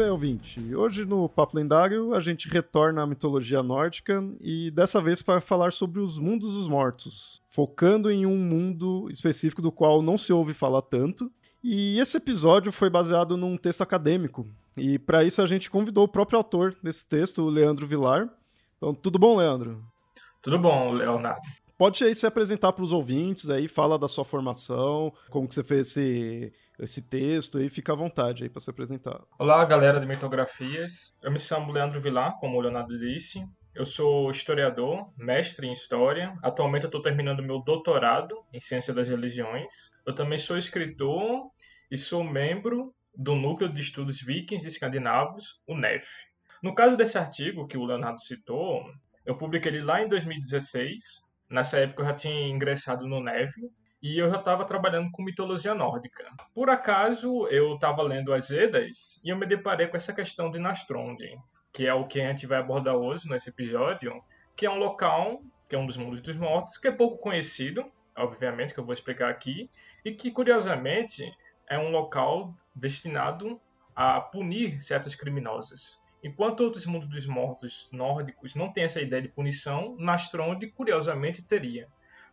bem, ouvinte. Hoje no Papo Lendário a gente retorna à mitologia nórdica e dessa vez para falar sobre os mundos dos mortos, focando em um mundo específico do qual não se ouve falar tanto. E esse episódio foi baseado num texto acadêmico. E para isso a gente convidou o próprio autor desse texto, o Leandro Vilar. Então, tudo bom, Leandro? Tudo bom, Leonardo. Pode aí se apresentar para os ouvintes aí, fala da sua formação, como que você fez esse esse texto aí, fica à vontade aí para se apresentar. Olá, galera de Mitografias. Eu me chamo Leandro Vilar, como o Leonardo disse. Eu sou historiador, mestre em história. Atualmente eu estou terminando meu doutorado em ciência das religiões. Eu também sou escritor e sou membro do Núcleo de Estudos Vikings e Escandinavos, o NEF. No caso desse artigo que o Leonardo citou, eu publiquei ele lá em 2016. Nessa época eu já tinha ingressado no NEV, e eu já estava trabalhando com mitologia nórdica. Por acaso, eu estava lendo as Edas e eu me deparei com essa questão de Nastrond, que é o que a gente vai abordar hoje nesse episódio, que é um local, que é um dos mundos dos mortos, que é pouco conhecido, obviamente, que eu vou explicar aqui, e que, curiosamente, é um local destinado a punir certos criminosos. Enquanto outros mundos dos mortos nórdicos não têm essa ideia de punição, Nastrond, curiosamente, teria.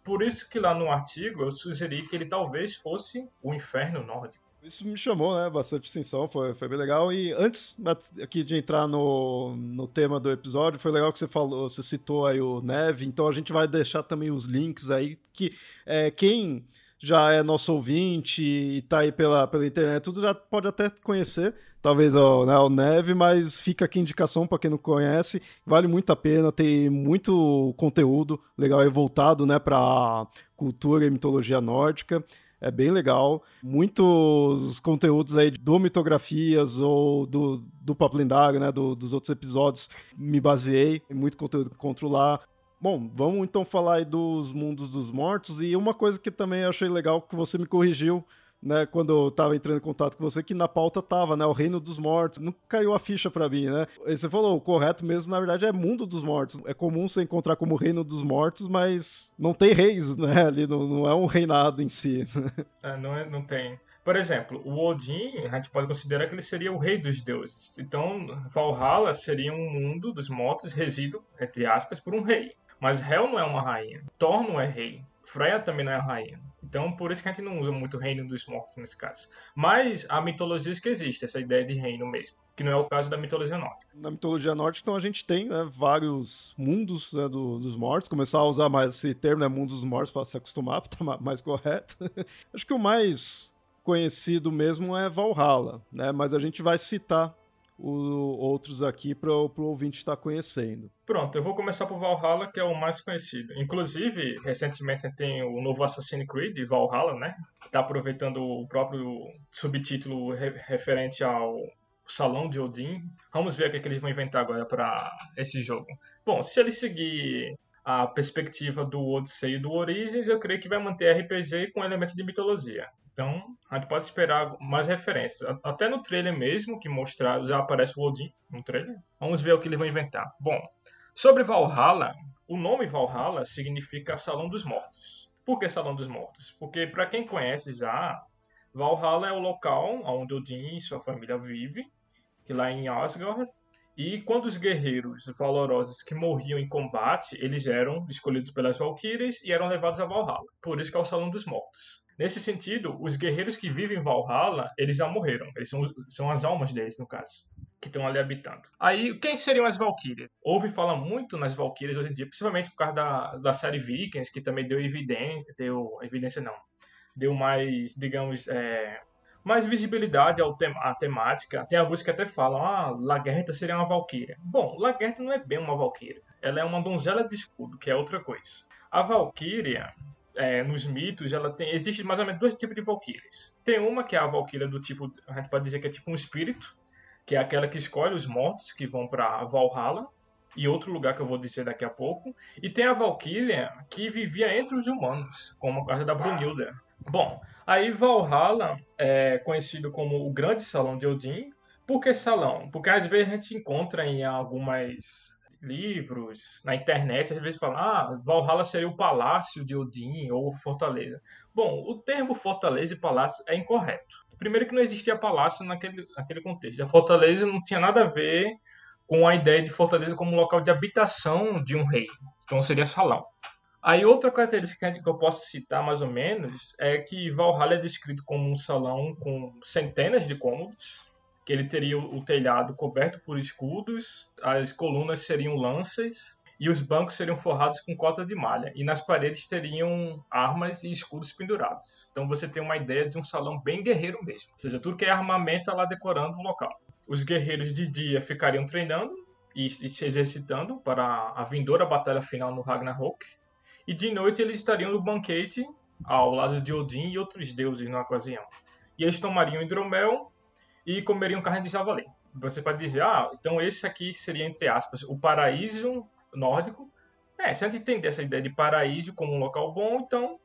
Por isso que lá no artigo eu sugeri que ele talvez fosse o inferno nórdico. Isso me chamou, né, bastante atenção, foi, foi bem legal. E antes aqui de entrar no, no tema do episódio, foi legal que você falou, você citou aí o Neve, então a gente vai deixar também os links aí, que é, quem já é nosso ouvinte e tá aí pela, pela internet, tudo já pode até conhecer talvez o, né, o Neve, mas fica aqui a indicação para quem não conhece, vale muito a pena, tem muito conteúdo legal e voltado né, para cultura e mitologia nórdica. É bem legal. Muitos conteúdos aí do Mitografias ou do, do Papo Lendário, né? Do, dos outros episódios, me baseei. Muito conteúdo que encontro lá. Bom, vamos então falar aí dos mundos dos mortos. E uma coisa que também achei legal que você me corrigiu né, quando eu tava entrando em contato com você, que na pauta tava, né, o reino dos mortos. Não caiu a ficha para mim, né? você falou, o correto mesmo, na verdade, é mundo dos mortos. É comum você encontrar como reino dos mortos, mas não tem reis, né, ali, não, não é um reinado em si. É, não, é, não tem. Por exemplo, o Odin, a gente pode considerar que ele seria o rei dos deuses. Então, Valhalla seria um mundo dos mortos resido, entre aspas, por um rei. Mas Hel não é uma rainha. Thor não é rei. Freya também não é rainha. Então, por isso que a gente não usa muito reino dos mortos nesse caso. Mas há mitologias que existe, essa ideia de reino mesmo. Que não é o caso da mitologia nórdica. Na mitologia nórdica, então, a gente tem né, vários mundos né, do, dos mortos. Começar a usar mais esse termo, né, mundo dos mortos, para se acostumar, para estar mais correto. Acho que o mais conhecido mesmo é Valhalla, né? Mas a gente vai citar o, outros aqui para o ouvinte estar conhecendo. Pronto, eu vou começar por Valhalla, que é o mais conhecido. Inclusive, recentemente tem o novo Assassin's Creed, Valhalla, né? Está aproveitando o próprio subtítulo re referente ao Salão de Odin. Vamos ver o que, é que eles vão inventar agora para esse jogo. Bom, se ele seguir a perspectiva do Odyssey e do Origins, eu creio que vai manter RPG com elementos de mitologia. Então, a gente pode esperar mais referências. Até no trailer mesmo, que mostrar, já aparece o Odin no trailer. Vamos ver o que eles vão inventar. Bom, sobre Valhalla, o nome Valhalla significa Salão dos Mortos. Por que Salão dos Mortos? Porque, para quem conhece já, Valhalla é o local onde Odin e sua família vivem, que lá em Asgard. E quando os guerreiros valorosos que morriam em combate, eles eram escolhidos pelas Valkyries e eram levados a Valhalla. Por isso que é o Salão dos Mortos. Nesse sentido, os guerreiros que vivem em Valhalla, eles já morreram. Eles são, são as almas deles, no caso, que estão ali habitando. Aí, quem seriam as Valkyrias? Houve fala muito nas Valkyrias hoje em dia, principalmente por causa da, da série Vikings, que também deu evidência, deu evidência não, deu mais, digamos, é, mais visibilidade ao tem à temática. Tem alguns que até falam, ah, Lagerta seria uma valquíria. Bom, Lagerta não é bem uma valquíria. Ela é uma donzela de escudo, que é outra coisa. A valquíria, é, nos mitos, ela tem existe mais ou menos dois tipos de valquírias. Tem uma que é a valquíria do tipo, a gente pode dizer que é tipo um espírito, que é aquela que escolhe os mortos que vão para Valhalla, e outro lugar que eu vou dizer daqui a pouco. E tem a Valkyria, que vivia entre os humanos, como a casa da Brunilda. Bom, aí Valhalla é conhecido como o Grande Salão de Odin. Por que salão? Porque às vezes a gente encontra em algumas livros, na internet, às vezes fala, ah, Valhalla seria o palácio de Odin ou fortaleza. Bom, o termo fortaleza e palácio é incorreto. Primeiro que não existia palácio naquele, naquele contexto. A fortaleza não tinha nada a ver com a ideia de fortaleza como local de habitação de um rei. Então seria salão. Aí outra característica que eu posso citar mais ou menos é que Valhalla é descrito como um salão com centenas de cômodos, que ele teria o telhado coberto por escudos, as colunas seriam lanças e os bancos seriam forrados com cota de malha e nas paredes teriam armas e escudos pendurados. Então você tem uma ideia de um salão bem guerreiro mesmo, ou seja, tudo que é armamento está lá decorando o local. Os guerreiros de dia ficariam treinando e, e se exercitando para a vindoura batalha final no Ragnarok, e de noite eles estariam no banquete ao lado de Odin e outros deuses na ocasião. E eles tomariam hidromel e comeriam carne de javali. Você pode dizer, ah, então esse aqui seria, entre aspas, o paraíso nórdico. É, se a gente entender essa ideia de paraíso como um local bom, então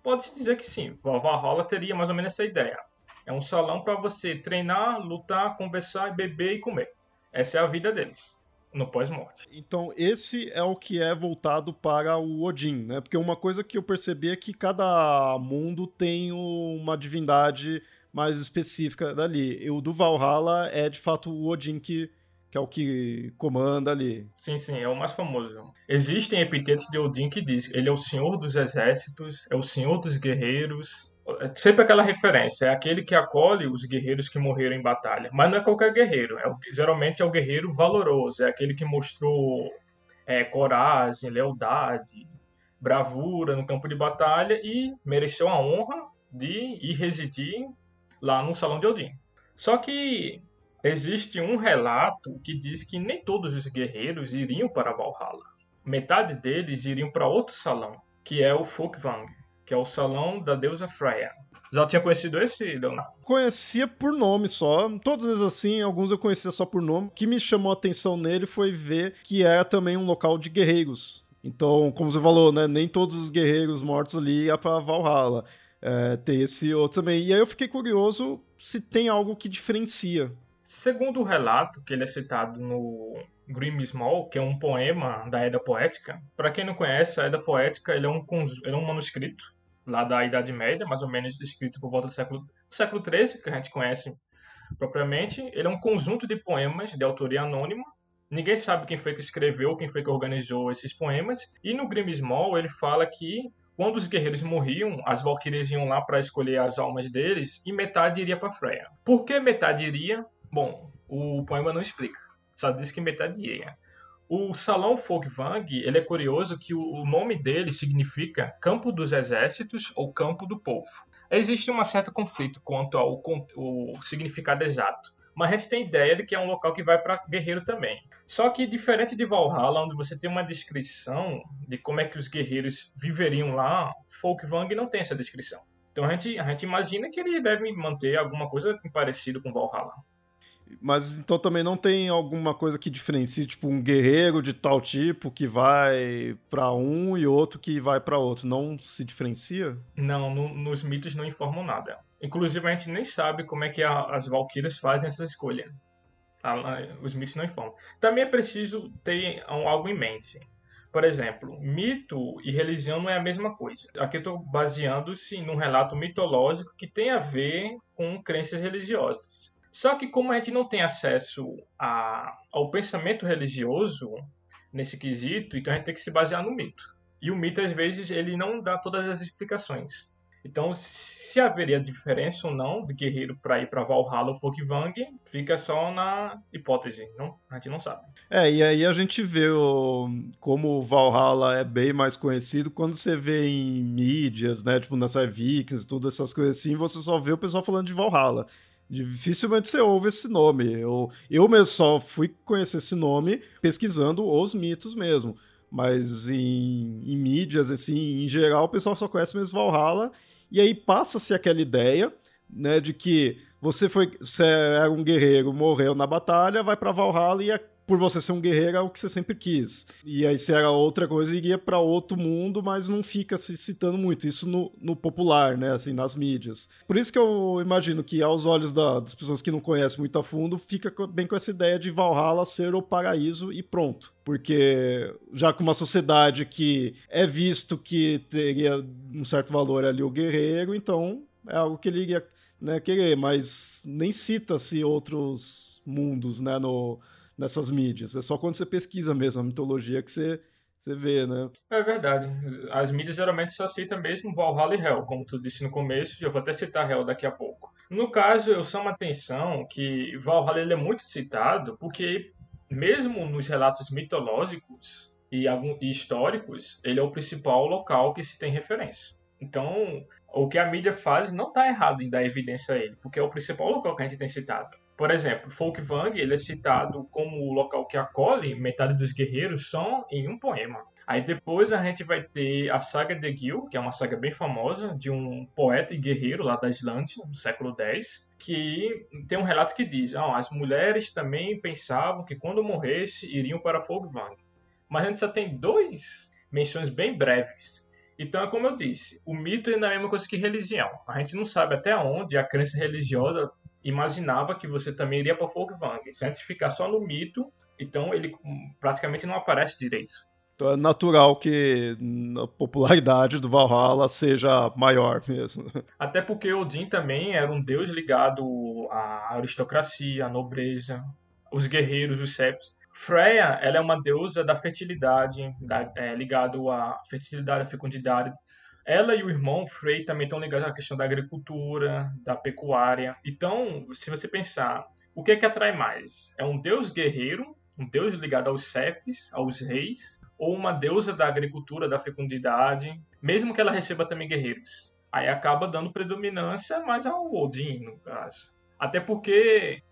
pode-se dizer que sim. Valhalla teria mais ou menos essa ideia. É um salão para você treinar, lutar, conversar, beber e comer. Essa é a vida deles no pós-morte. Então, esse é o que é voltado para o Odin, né? Porque uma coisa que eu percebi é que cada mundo tem uma divindade mais específica dali. E o do Valhalla é de fato o Odin que, que é o que comanda ali. Sim, sim, é o mais famoso. Existem epitetos de Odin que diz ele é o senhor dos exércitos, é o senhor dos guerreiros. É sempre aquela referência, é aquele que acolhe os guerreiros que morreram em batalha. Mas não é qualquer guerreiro, é, geralmente é o guerreiro valoroso, é aquele que mostrou é, coragem, lealdade, bravura no campo de batalha e mereceu a honra de ir residir lá no Salão de Odin. Só que existe um relato que diz que nem todos os guerreiros iriam para Valhalla. Metade deles iriam para outro salão, que é o Folkvang, que é o salão da deusa Freya. Já tinha conhecido esse, Leonardo? Conhecia por nome só. Todas vezes assim, alguns eu conhecia só por nome. O que me chamou a atenção nele foi ver que é também um local de guerreiros. Então, como você falou, né, nem todos os guerreiros mortos ali iam para Valhalla é, ter esse outro também. E aí eu fiquei curioso se tem algo que diferencia. Segundo o relato, que ele é citado no Grim Small, que é um poema da Edda Poética. Para quem não conhece, a Edda Poética ele é, um, ele é um manuscrito lá da Idade Média, mais ou menos escrito por volta do século, do século XIII, que a gente conhece propriamente. Ele é um conjunto de poemas de autoria anônima. Ninguém sabe quem foi que escreveu, quem foi que organizou esses poemas. E no Grim Small ele fala que quando os guerreiros morriam, as valquírias iam lá para escolher as almas deles e metade iria para Freya. Por que metade iria? Bom, o poema não explica. Só diz que metade iria. O Salão Folkvang, ele é curioso que o nome dele significa Campo dos Exércitos ou Campo do Povo. Existe um certo conflito quanto ao o significado exato mas a gente tem ideia de que é um local que vai para guerreiro também. Só que diferente de Valhalla, onde você tem uma descrição de como é que os guerreiros viveriam lá, Folkvang não tem essa descrição. Então a gente, a gente imagina que eles devem manter alguma coisa parecido com Valhalla. Mas então também não tem alguma coisa que diferencie, tipo, um guerreiro de tal tipo que vai para um e outro que vai para outro. Não se diferencia? Não, no, nos mitos não informam nada. Inclusive, a gente nem sabe como é que a, as Valkyrias fazem essa escolha. A, a, os mitos não informam. Também é preciso ter um, algo em mente. Por exemplo, mito e religião não é a mesma coisa. Aqui eu estou baseando-se num relato mitológico que tem a ver com crenças religiosas. Só que como a gente não tem acesso a, ao pensamento religioso nesse quesito, então a gente tem que se basear no mito. E o mito, às vezes, ele não dá todas as explicações. Então, se haveria diferença ou não de guerreiro para ir para Valhalla ou Folkvang, fica só na hipótese, não? A gente não sabe. É, e aí a gente vê o, como Valhalla é bem mais conhecido quando você vê em mídias, né, tipo nessa Vikings, todas essas coisas assim, você só vê o pessoal falando de Valhalla. Dificilmente você ouve esse nome. Eu, eu mesmo só fui conhecer esse nome pesquisando os mitos mesmo. Mas em, em mídias, assim, em geral, o pessoal só conhece mesmo Valhalla e aí passa-se aquela ideia, né, de que você foi, você era um guerreiro, morreu na batalha, vai para Valhalla e é, por você ser um guerreiro é o que você sempre quis. E aí se era outra coisa, iria para outro mundo, mas não fica se citando muito isso no, no, popular, né, assim, nas mídias. Por isso que eu imagino que aos olhos da, das pessoas que não conhecem muito a fundo, fica bem com essa ideia de Valhalla ser o paraíso e pronto porque já com uma sociedade que é visto que teria um certo valor ali o guerreiro, então é algo que ele iria né, querer, mas nem cita-se outros mundos né, no, nessas mídias. É só quando você pesquisa mesmo a mitologia que você, você vê, né? É verdade. As mídias geralmente só citam mesmo Valhalla e Hell, como tu disse no começo, e eu vou até citar Hell daqui a pouco. No caso, eu chamo a atenção que Valhalla ele é muito citado porque mesmo nos relatos mitológicos e, históricos, ele é o principal local que se tem referência. Então, o que a mídia faz não está errado em dar evidência a ele, porque é o principal local que a gente tem citado. Por exemplo, Folkvang ele é citado como o local que acolhe metade dos guerreiros só em um poema. Aí depois a gente vai ter a saga de Gil, que é uma saga bem famosa, de um poeta e guerreiro lá da Islândia, no século X, que tem um relato que diz: ah, as mulheres também pensavam que quando morresse iriam para Folkvang. Mas a gente só tem dois menções bem breves. Então é como eu disse, o mito é a mesma coisa que religião. A gente não sabe até onde a crença religiosa imaginava que você também iria para Folkvang. Se a gente ficar só no mito, então ele praticamente não aparece direito. Então é natural que a popularidade do Valhalla seja maior mesmo. Até porque Odin também era um deus ligado à aristocracia, à nobreza, os guerreiros, os chefes. Freya, ela é uma deusa da fertilidade, da, é, ligado à fertilidade, à fecundidade. Ela e o irmão Frey também estão ligados à questão da agricultura, da pecuária. Então, se você pensar, o que é que atrai mais? É um deus guerreiro, um deus ligado aos chefes, aos reis, ou uma deusa da agricultura, da fecundidade, mesmo que ela receba também guerreiros. Aí acaba dando predominância mais ao Odin, no caso. Até porque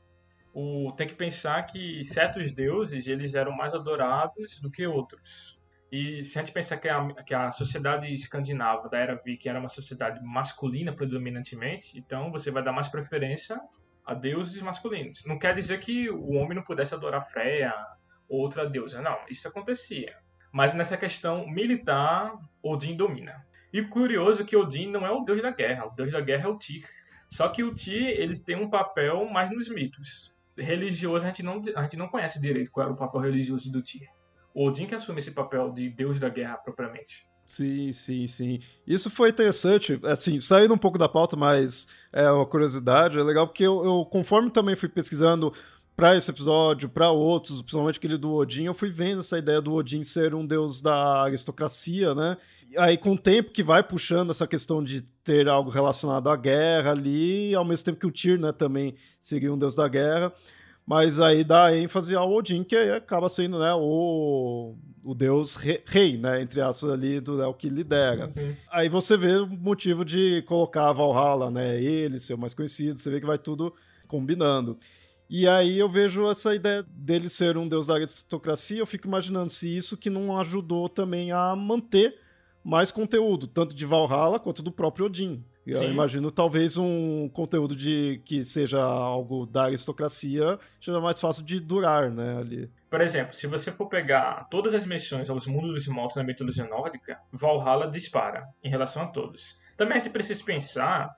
o, tem que pensar que certos deuses eles eram mais adorados do que outros. E se a gente pensar que a, que a sociedade escandinava da era viking era uma sociedade masculina predominantemente, então você vai dar mais preferência a deuses masculinos. Não quer dizer que o homem não pudesse adorar Freya ou outra deusa, não. Isso acontecia. Mas nessa questão militar, Odin domina. E curioso que Odin não é o deus da guerra, o deus da guerra é o Tyr. Só que o Tyr, eles têm um papel mais nos mitos. Religioso, a gente não, a gente não conhece direito qual era o papel religioso do Tyr. Odin que assume esse papel de deus da guerra propriamente. Sim, sim, sim. Isso foi interessante, assim, saindo um pouco da pauta, mas é uma curiosidade, é legal porque eu, eu conforme também fui pesquisando para esse episódio, para outros, principalmente aquele do Odin, eu fui vendo essa ideia do Odin ser um deus da aristocracia, né? Aí, com o tempo que vai puxando essa questão de ter algo relacionado à guerra ali, ao mesmo tempo que o Tyr, né, também seria um deus da guerra, mas aí dá ênfase ao Odin, que acaba sendo, né, o, o deus rei, né, entre aspas ali, do, é o que lidera. Sim, sim. Aí você vê o motivo de colocar Valhalla, né, ele ser o mais conhecido, você vê que vai tudo combinando. E aí eu vejo essa ideia dele ser um deus da aristocracia, eu fico imaginando se isso que não ajudou também a manter mais conteúdo, tanto de Valhalla quanto do próprio Odin. Eu Sim. imagino talvez um conteúdo de que seja algo da aristocracia seja mais fácil de durar, né, ali. Por exemplo, se você for pegar todas as menções aos mundos dos mortos na mitologia nórdica, Valhalla dispara em relação a todos. Também a gente precisa pensar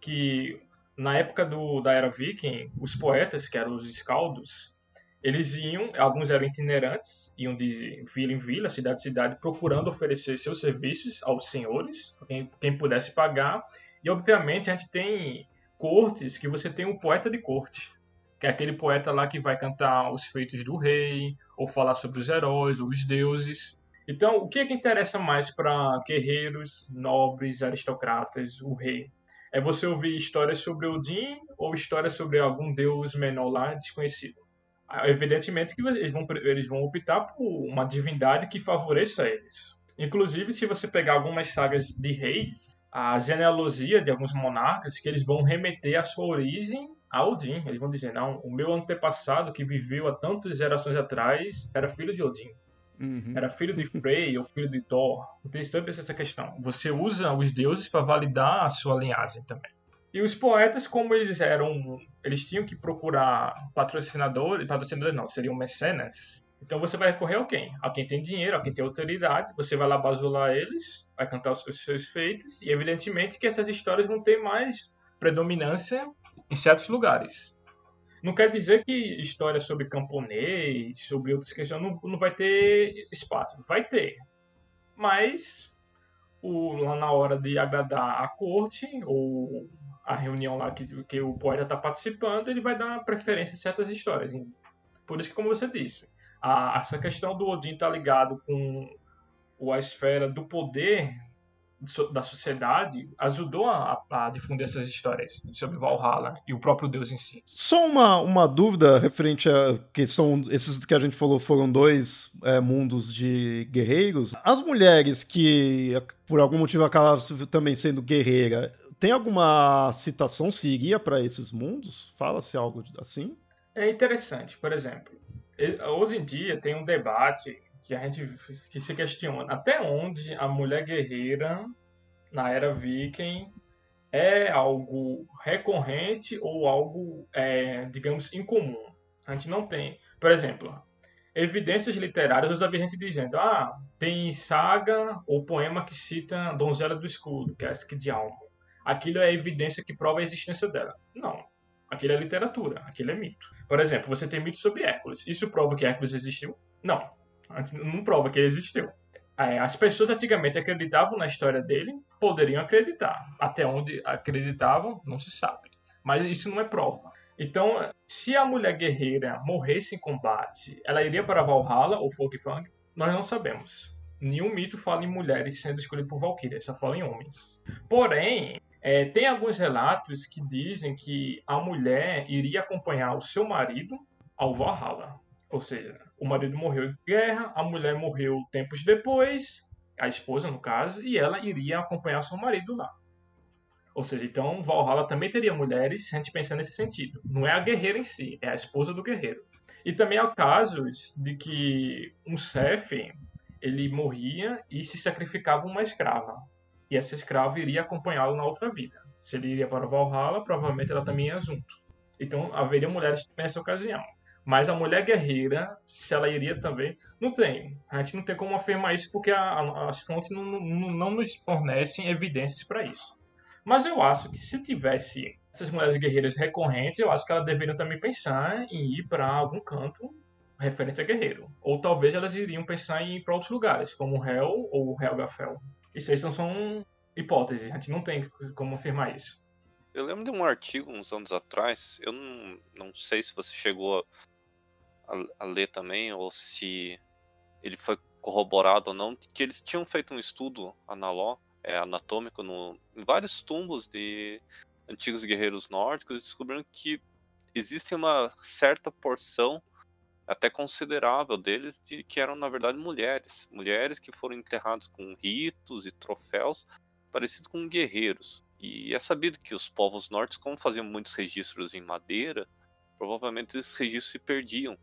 que na época do, da era viking, os poetas, que eram os escaldos, eles iam, alguns eram itinerantes, iam de vila em vila, cidade em cidade, procurando oferecer seus serviços aos senhores, quem, quem pudesse pagar. E, obviamente, a gente tem cortes que você tem um poeta de corte, que é aquele poeta lá que vai cantar os feitos do rei, ou falar sobre os heróis, ou os deuses. Então, o que, é que interessa mais para guerreiros, nobres, aristocratas, o rei? É você ouvir histórias sobre Odin ou histórias sobre algum deus menor lá desconhecido? Ah, evidentemente que eles vão, eles vão optar por uma divindade que favoreça eles. Inclusive, se você pegar algumas sagas de reis, a genealogia de alguns monarcas, que eles vão remeter a sua origem a Odin. Eles vão dizer, não, o meu antepassado que viveu há tantas gerações atrás era filho de Odin. Uhum. Era filho de Frey ou filho de Thor. Tem sempre essa questão. Você usa os deuses para validar a sua linhagem também. E os poetas, como eles eram, eles tinham que procurar patrocinadores, patrocinadores não, seriam mecenas. Então você vai recorrer a quem? A quem tem dinheiro, a quem tem autoridade. Você vai lá basular eles, vai cantar os seus feitos e evidentemente que essas histórias vão ter mais predominância em certos lugares. Não quer dizer que história sobre camponês, sobre outras questões, não, não vai ter espaço. Vai ter. Mas o, lá na hora de agradar a corte, ou a reunião lá que, que o poeta está participando, ele vai dar preferência a certas histórias. Por isso que, como você disse, a, essa questão do Odin estar tá ligado com a esfera do poder da sociedade ajudou a, a, difundir essas histórias sobre Valhalla e o próprio Deus em si. Só uma, uma dúvida referente a que são esses que a gente falou foram dois é, mundos de guerreiros. As mulheres que por algum motivo acabaram também sendo guerreira, tem alguma citação se iria para esses mundos? Fala-se algo assim? É interessante, por exemplo, hoje em dia tem um debate que a gente que se questiona até onde a mulher guerreira na era viking é algo recorrente ou algo, é, digamos, incomum. A gente não tem, por exemplo, evidências literárias, eu já vi gente dizendo, ah, tem saga ou poema que cita Donzela do Escudo, que é a Alma. Aquilo é evidência que prova a existência dela. Não. Aquilo é literatura, aquilo é mito. Por exemplo, você tem mito sobre Hércules. Isso prova que Hércules existiu? Não não prova que ele existiu. É, as pessoas antigamente acreditavam na história dele, poderiam acreditar. Até onde acreditavam, não se sabe. Mas isso não é prova. Então, se a mulher guerreira morresse em combate, ela iria para Valhalla ou Folkfang? Nós não sabemos. Nenhum mito fala em mulheres sendo escolhidas por Valkyria, só fala em homens. Porém, é, tem alguns relatos que dizem que a mulher iria acompanhar o seu marido ao Valhalla. Ou seja, o marido morreu em guerra, a mulher morreu tempos depois, a esposa no caso, e ela iria acompanhar seu marido lá. Ou seja, então Valhalla também teria mulheres, se a gente pensar nesse sentido. Não é a guerreira em si, é a esposa do guerreiro. E também há casos de que um chefe ele morria e se sacrificava uma escrava. E essa escrava iria acompanhá-lo na outra vida. Se ele iria para Valhalla, provavelmente ela também ia junto. Então haveria mulheres nessa ocasião. Mas a mulher guerreira, se ela iria também, não tem. A gente não tem como afirmar isso porque a, a, as fontes não, não, não nos fornecem evidências para isso. Mas eu acho que se tivesse essas mulheres guerreiras recorrentes, eu acho que elas deveriam também pensar em ir para algum canto referente a guerreiro. Ou talvez elas iriam pensar em ir para outros lugares, como Hel ou Helgafell. Isso aí são, são hipóteses, a gente não tem como afirmar isso. Eu lembro de um artigo uns anos atrás, eu não, não sei se você chegou a, a ler também, ou se ele foi corroborado ou não, que eles tinham feito um estudo analó, é, anatômico no, em vários tumbos de antigos guerreiros nórdicos e descobriram que existe uma certa porção até considerável deles de que eram na verdade mulheres, mulheres que foram enterradas com ritos e troféus parecidos com guerreiros. E é sabido que os povos nórdicos, como faziam muitos registros em madeira, provavelmente esses registros se perdiam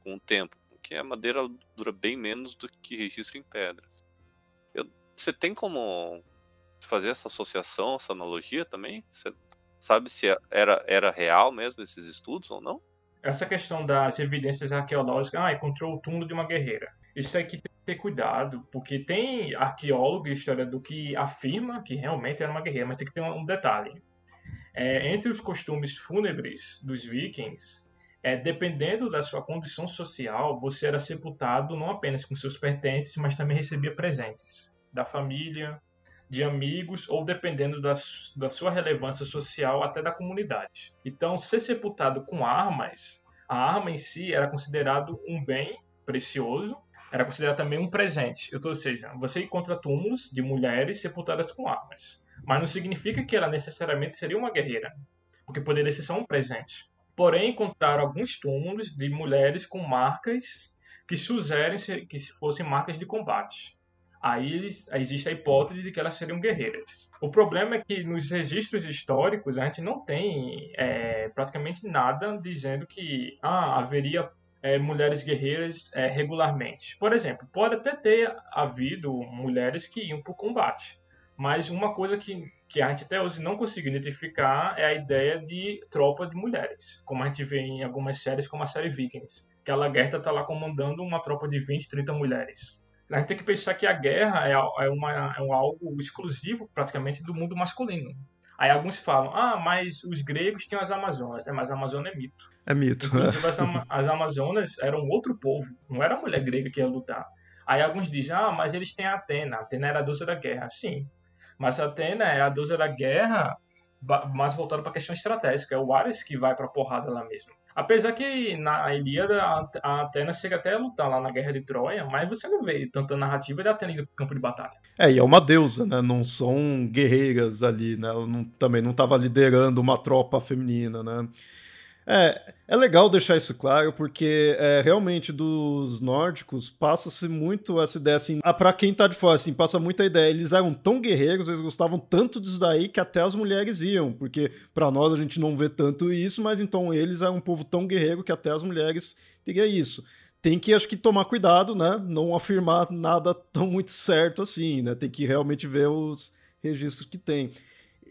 com o tempo, porque a madeira dura bem menos do que registro em pedras. Eu, você tem como fazer essa associação, essa analogia também? Você sabe se era, era real mesmo esses estudos ou não? Essa questão das evidências arqueológicas, ah, encontrou o túmulo de uma guerreira. Isso aqui tem que ter cuidado, porque tem arqueólogo e historiador que afirma que realmente era uma guerreira, mas tem que ter um detalhe. É, entre os costumes fúnebres dos vikings, é, dependendo da sua condição social, você era sepultado não apenas com seus pertences, mas também recebia presentes da família, de amigos ou dependendo da, da sua relevância social até da comunidade. Então, ser sepultado com armas, a arma em si era considerado um bem precioso era considerado também um presente. Ou seja, você encontra túmulos de mulheres sepultadas com armas. Mas não significa que ela necessariamente seria uma guerreira, porque poderia ser só um presente. Porém, encontraram alguns túmulos de mulheres com marcas que sugerem que fossem marcas de combate. Aí existe a hipótese de que elas seriam guerreiras. O problema é que nos registros históricos a gente não tem é, praticamente nada dizendo que ah, haveria é, mulheres guerreiras é, regularmente. Por exemplo, pode até ter havido mulheres que iam para o combate, mas uma coisa que, que a gente até hoje não conseguiu identificar é a ideia de tropa de mulheres, como a gente vê em algumas séries, como a série Vikings, que a Lagertha está lá comandando uma tropa de 20, 30 mulheres. A gente tem que pensar que a guerra é, é, uma, é um algo exclusivo, praticamente, do mundo masculino. Aí alguns falam, ah, mas os gregos tinham as Amazonas. É, mas a Amazônia é mito. É mito. Inclusive, as, as Amazonas eram outro povo. Não era a mulher grega que ia lutar. Aí alguns dizem, ah, mas eles têm a Atena. A Atena era a deusa da guerra. Sim. Mas a Atena é a deusa da guerra mais voltada para a questão estratégica. É o Ares que vai para a porrada lá mesmo. Apesar que na Ilíada a Atena chega até a lutar lá na Guerra de Troia, mas você não vê tanta narrativa de Atena no campo de batalha. É, e é uma deusa, né? Não são guerreiras ali, né? Ela não, também não estava liderando uma tropa feminina, né? É, é legal deixar isso claro, porque é, realmente dos nórdicos passa-se muito essa ideia, assim, ah, pra quem tá de fora, assim, passa muita ideia, eles eram tão guerreiros, eles gostavam tanto disso daí que até as mulheres iam, porque para nós a gente não vê tanto isso, mas então eles eram um povo tão guerreiro que até as mulheres teriam isso. Tem que, acho que, tomar cuidado, né? Não afirmar nada tão muito certo assim, né? Tem que realmente ver os registros que tem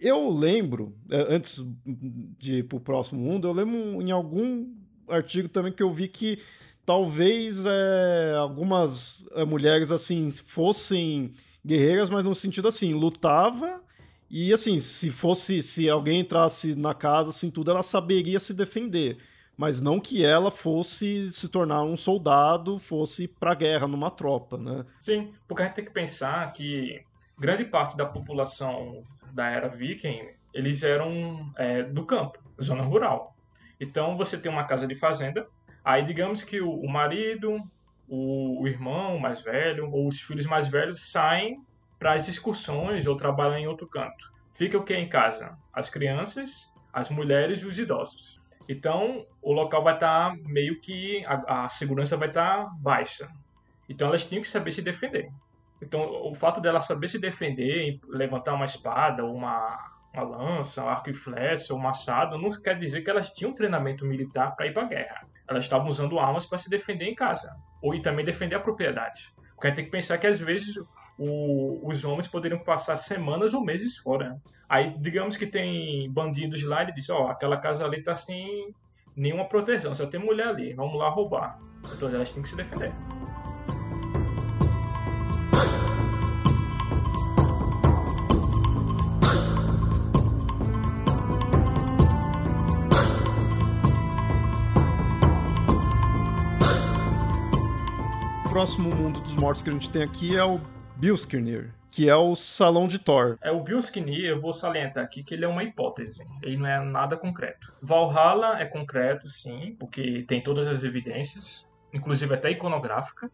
eu lembro, é, antes de ir para o próximo mundo, eu lembro em algum artigo também que eu vi que talvez é, algumas é, mulheres assim fossem guerreiras, mas no sentido assim, lutava e assim, se fosse, se alguém entrasse na casa, assim, tudo, ela saberia se defender. Mas não que ela fosse se tornar um soldado, fosse pra guerra numa tropa, né? Sim, porque a gente tem que pensar que grande parte da população da era viking, eles eram é, do campo, zona rural. Então você tem uma casa de fazenda, aí digamos que o, o marido, o, o, irmão mais velho ou os filhos mais velhos saem para as excursões ou trabalham em outro canto. Fica o que em casa? As crianças, as mulheres e os idosos. Então o local vai estar tá meio que a, a segurança vai estar tá baixa. Então elas tinham que saber se defender. Então, o fato dela saber se defender, levantar uma espada, uma, uma lança, um arco e flecha, um machado, não quer dizer que elas tinham treinamento militar para ir para a guerra. Elas estavam usando armas para se defender em casa, ou e também defender a propriedade. Porque a gente tem que pensar que às vezes o, os homens poderiam passar semanas ou meses fora. Aí, digamos que tem bandidos lá e diz: Ó, oh, aquela casa ali tá sem nenhuma proteção, só tem mulher ali, vamos lá roubar. Então elas têm que se defender. Próximo mundo dos mortos que a gente tem aqui é o Bilskirnir, que é o Salão de Thor. É o Bilskirnir, eu vou salientar aqui que ele é uma hipótese, ele não é nada concreto. Valhalla é concreto, sim, porque tem todas as evidências, inclusive até iconográfica.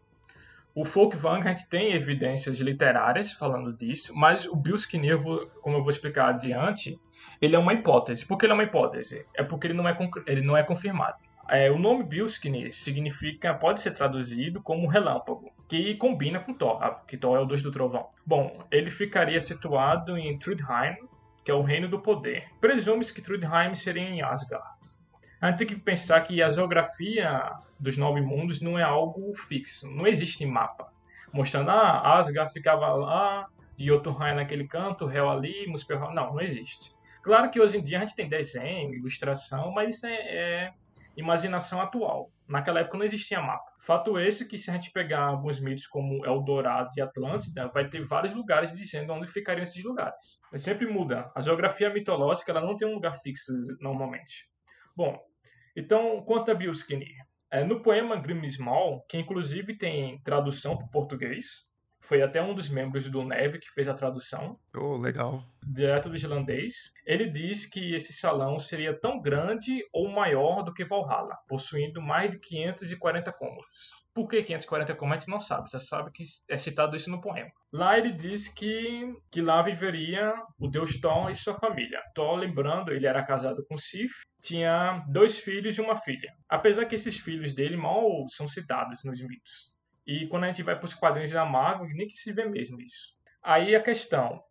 O Folkvang a gente tem evidências literárias falando disso, mas o Bilskirnir, como eu vou explicar adiante, ele é uma hipótese. Por que ele é uma hipótese? É porque ele não é, ele não é confirmado. É, o nome Bilskine significa, pode ser traduzido como relâmpago, que combina com Thor, ah, que Thor é o deus do trovão. Bom, ele ficaria situado em Trudheim, que é o reino do poder. Presume-se que Trudheim seria em Asgard. A gente tem que pensar que a geografia dos nove mundos não é algo fixo, não existe mapa. Mostrando, ah, Asgard ficava lá, Jotunheim naquele canto, Hel ali, Muspelheim. Não, não existe. Claro que hoje em dia a gente tem desenho, ilustração, mas é, é imaginação atual. Naquela época não existia mapa. Fato esse que se a gente pegar alguns mitos como Eldorado e Atlântida, vai ter vários lugares dizendo onde ficariam esses lugares. Mas sempre muda. A geografia mitológica ela não tem um lugar fixo normalmente. Bom, então quanto a Bioskinir? É, no poema Grimnismal, que inclusive tem tradução para o português, foi até um dos membros do Neve que fez a tradução. Oh, legal. Direto do islandês. Ele diz que esse salão seria tão grande ou maior do que Valhalla, possuindo mais de 540 cômodos. Por que 540 cômodos a gente não sabe, já sabe que é citado isso no poema. Lá ele diz que, que lá viveria o deus Thor e sua família. Thor, lembrando, ele era casado com Sif, tinha dois filhos e uma filha. Apesar que esses filhos dele mal são citados nos mitos. E quando a gente vai para os quadrinhos da Marvel, nem que se vê mesmo isso. Aí a questão,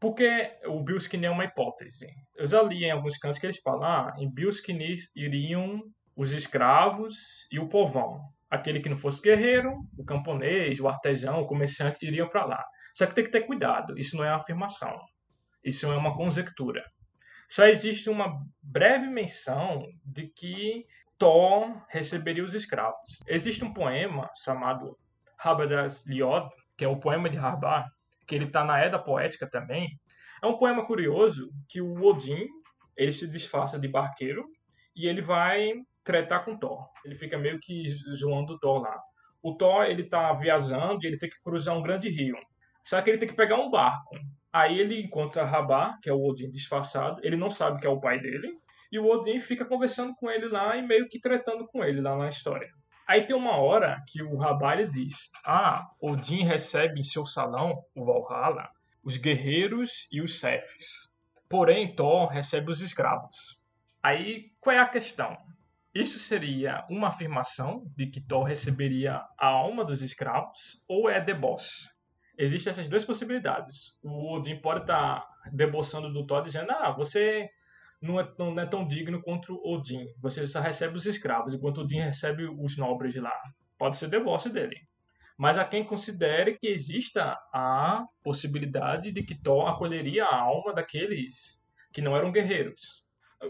porque o Bilskini é uma hipótese. Eu já li em alguns cantos que eles falam, ah, em Bilskini iriam os escravos e o povão. Aquele que não fosse guerreiro, o camponês, o artesão, o comerciante iriam para lá. Só que tem que ter cuidado, isso não é afirmação. Isso é uma conjectura. Só existe uma breve menção de que Thor receberia os escravos. Existe um poema chamado Rabadas Liod, que é o poema de Harbar, que ele está na Edda Poética também. É um poema curioso que o Odin ele se disfarça de barqueiro e ele vai tretar com Thor. Ele fica meio que zoando o Thor lá. O Thor ele tá viajando e ele tem que cruzar um grande rio. Só que ele tem que pegar um barco. Aí ele encontra Rabar, que é o Odin disfarçado. Ele não sabe que é o pai dele. E o Odin fica conversando com ele lá e meio que tretando com ele lá na história. Aí tem uma hora que o Rabalho diz: Ah, Odin recebe em seu salão, o Valhalla, os guerreiros e os chefes. Porém, Thor recebe os escravos. Aí, qual é a questão? Isso seria uma afirmação de que Thor receberia a alma dos escravos ou é deboche? Existem essas duas possibilidades. O Odin pode estar tá deboçando do Thor dizendo: Ah, você não é, não é tão digno quanto Odin. Você só recebe os escravos, enquanto Odin recebe os nobres lá. Pode ser divórcio dele. Mas há quem considere que exista a possibilidade de que Thor acolheria a alma daqueles que não eram guerreiros.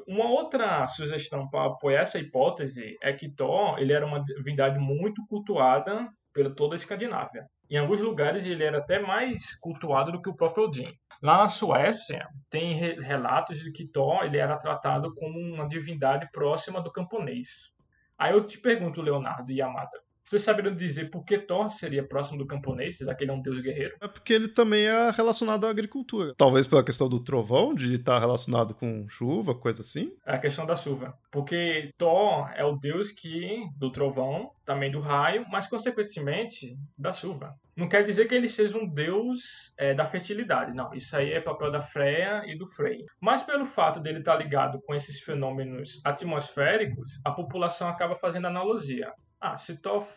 Uma outra sugestão para apoiar essa hipótese é que Thor ele era uma divindade muito cultuada pela toda a Escandinávia. Em alguns lugares ele era até mais cultuado do que o próprio Odin. Lá na Suécia, tem re relatos de que Thor ele era tratado como uma divindade próxima do camponês. Aí eu te pergunto, Leonardo e Amada, vocês saberiam dizer por que Thor seria próximo do camponês, já que ele é um deus guerreiro? É porque ele também é relacionado à agricultura. Talvez pela questão do trovão, de estar relacionado com chuva, coisa assim? É a questão da chuva. Porque Thor é o deus que do trovão, também do raio, mas consequentemente da chuva. Não quer dizer que ele seja um deus é, da fertilidade, não. Isso aí é papel da Freya e do Frey. Mas pelo fato dele estar ligado com esses fenômenos atmosféricos, a população acaba fazendo analogia. Ah, se Thor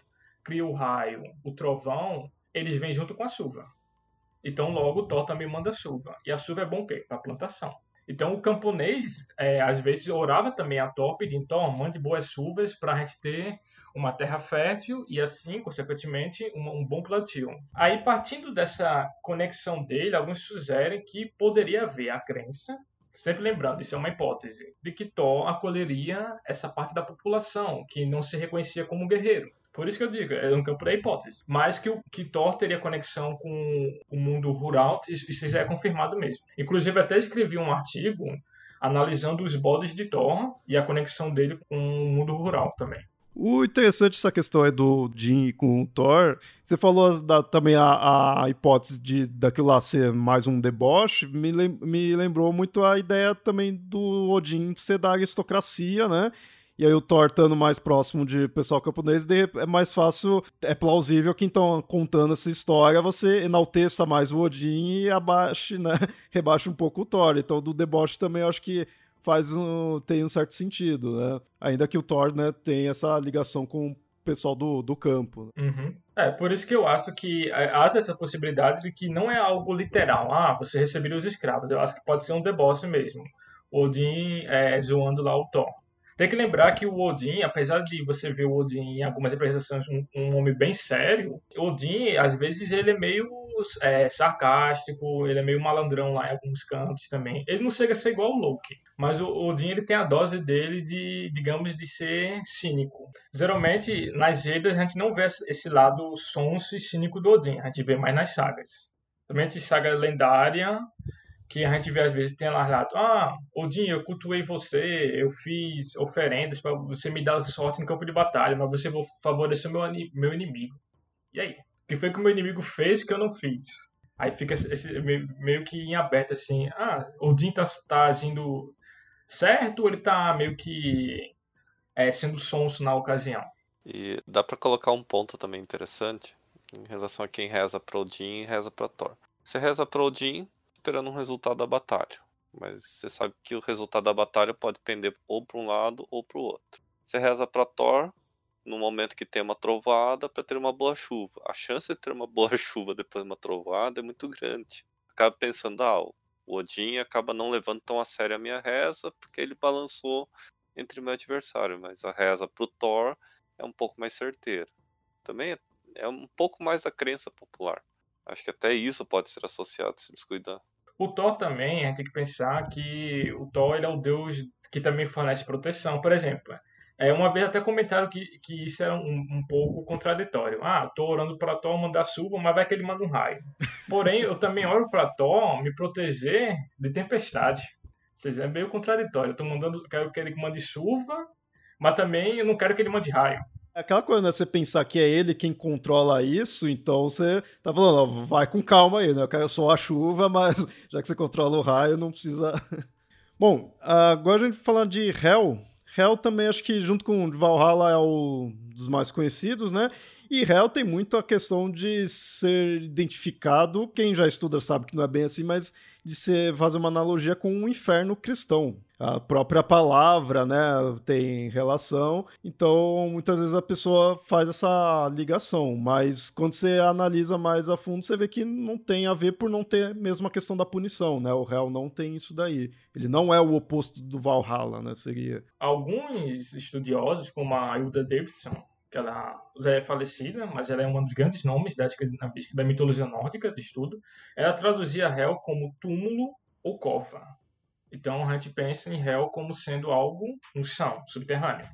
cria o raio, o trovão, eles vêm junto com a chuva. Então, logo, Thor também manda chuva. E a chuva é bom o quê? Para plantação. Então, o camponês, é, às vezes, orava também a Thor, pedindo, Thor, mande boas chuvas para a gente ter uma terra fértil e, assim, consequentemente, um, bom plantio. Aí, partindo dessa conexão dele, alguns sugerem que poderia haver a crença Sempre lembrando, isso é uma hipótese, de que Thor acolheria essa parte da população que não se reconhecia como guerreiro. Por isso que eu digo, é um campo da hipótese. Mas que, o, que Thor teria conexão com o mundo rural, isso, isso é confirmado mesmo. Inclusive, até escrevi um artigo analisando os bodes de Thor e a conexão dele com o mundo rural também. O interessante essa questão é do Jim com o Thor. Você falou da, também a, a, hipótese de daquilo lá ser mais um deboche. Me, lem, me lembrou muito a ideia também do Odin ser da aristocracia, né? E aí o Thor estando mais próximo de pessoal camponês, é mais fácil, é plausível que então contando essa história você enalteça mais o Odin e abaixe, né? Rebaixe um pouco o Thor. Então do deboche também eu acho que faz um, tem um certo sentido, né? Ainda que o Thor, né, tem essa ligação com o pessoal do, do campo. Uhum. É, por isso que eu acho que é, há essa possibilidade de que não é algo literal. Ah, você receberia os escravos. Eu acho que pode ser um deboche mesmo. Odin é, zoando lá o Thor. Tem que lembrar que o Odin, apesar de você ver o Odin em algumas representações um, um homem bem sério, Odin, às vezes, ele é meio é, sarcástico, ele é meio malandrão lá em alguns cantos também. Ele não chega a ser igual o Loki, mas o Odin ele tem a dose dele de, digamos, de ser cínico. Geralmente, nas Edas, a gente não vê esse lado sonso e cínico do Odin, a gente vê mais nas sagas. Somente saga lendária, que a gente vê às vezes tem lá relato, ah, Odin, eu cultuei você, eu fiz oferendas para você me dar sorte no campo de batalha, mas você favoreceu meu, meu inimigo. E aí? que foi que o meu inimigo fez que eu não fiz? Aí fica esse, meio que em aberto assim, ah, Odin tá, tá agindo certo ou ele tá meio que é, sendo sonso na ocasião? E dá para colocar um ponto também interessante em relação a quem reza para Odin e reza para Thor. Você reza para Odin esperando um resultado da batalha, mas você sabe que o resultado da batalha pode pender ou para um lado ou para o outro. Você reza para Thor no momento que tem uma trovada para ter uma boa chuva. A chance de ter uma boa chuva depois de uma trovada é muito grande. Acaba pensando, ah, o Odin acaba não levando tão a sério a minha reza porque ele balançou entre o meu adversário, mas a reza pro Thor é um pouco mais certeira. Também é, é um pouco mais a crença popular. Acho que até isso pode ser associado se descuidar. O Thor também, a gente tem que pensar que o Thor ele é o deus que também fornece proteção. Por exemplo, é, uma vez até comentaram que, que isso era um, um pouco contraditório. Ah, tô orando para Thor mandar chuva, mas vai que ele manda um raio. Porém, eu também oro para Thor me proteger de tempestade. Ou seja, é meio contraditório. Eu tô mandando, quero que ele mande chuva, mas também eu não quero que ele mande raio. É aquela coisa, né? Você pensar que é ele quem controla isso, então você tá falando, ó, vai com calma aí, né? Eu quero só a chuva, mas já que você controla o raio, não precisa. Bom, agora a gente falar de Hell. Hell também acho que junto com Valhalla é o dos mais conhecidos, né? E Hell tem muito a questão de ser identificado, quem já estuda sabe que não é bem assim, mas de ser, fazer uma analogia com um inferno cristão. A própria palavra, né, tem relação, então muitas vezes a pessoa faz essa ligação, mas quando você analisa mais a fundo, você vê que não tem a ver por não ter mesmo a questão da punição, né? O réu não tem isso daí. Ele não é o oposto do Valhalla, né? Seria. Alguns estudiosos, como a Hilda Davidson, que ela já é falecida, mas ela é um dos grandes nomes da, da mitologia nórdica de estudo. Ela traduzia Hel como túmulo ou cova. Então gente pensa em Hel como sendo algo, um chão subterrâneo.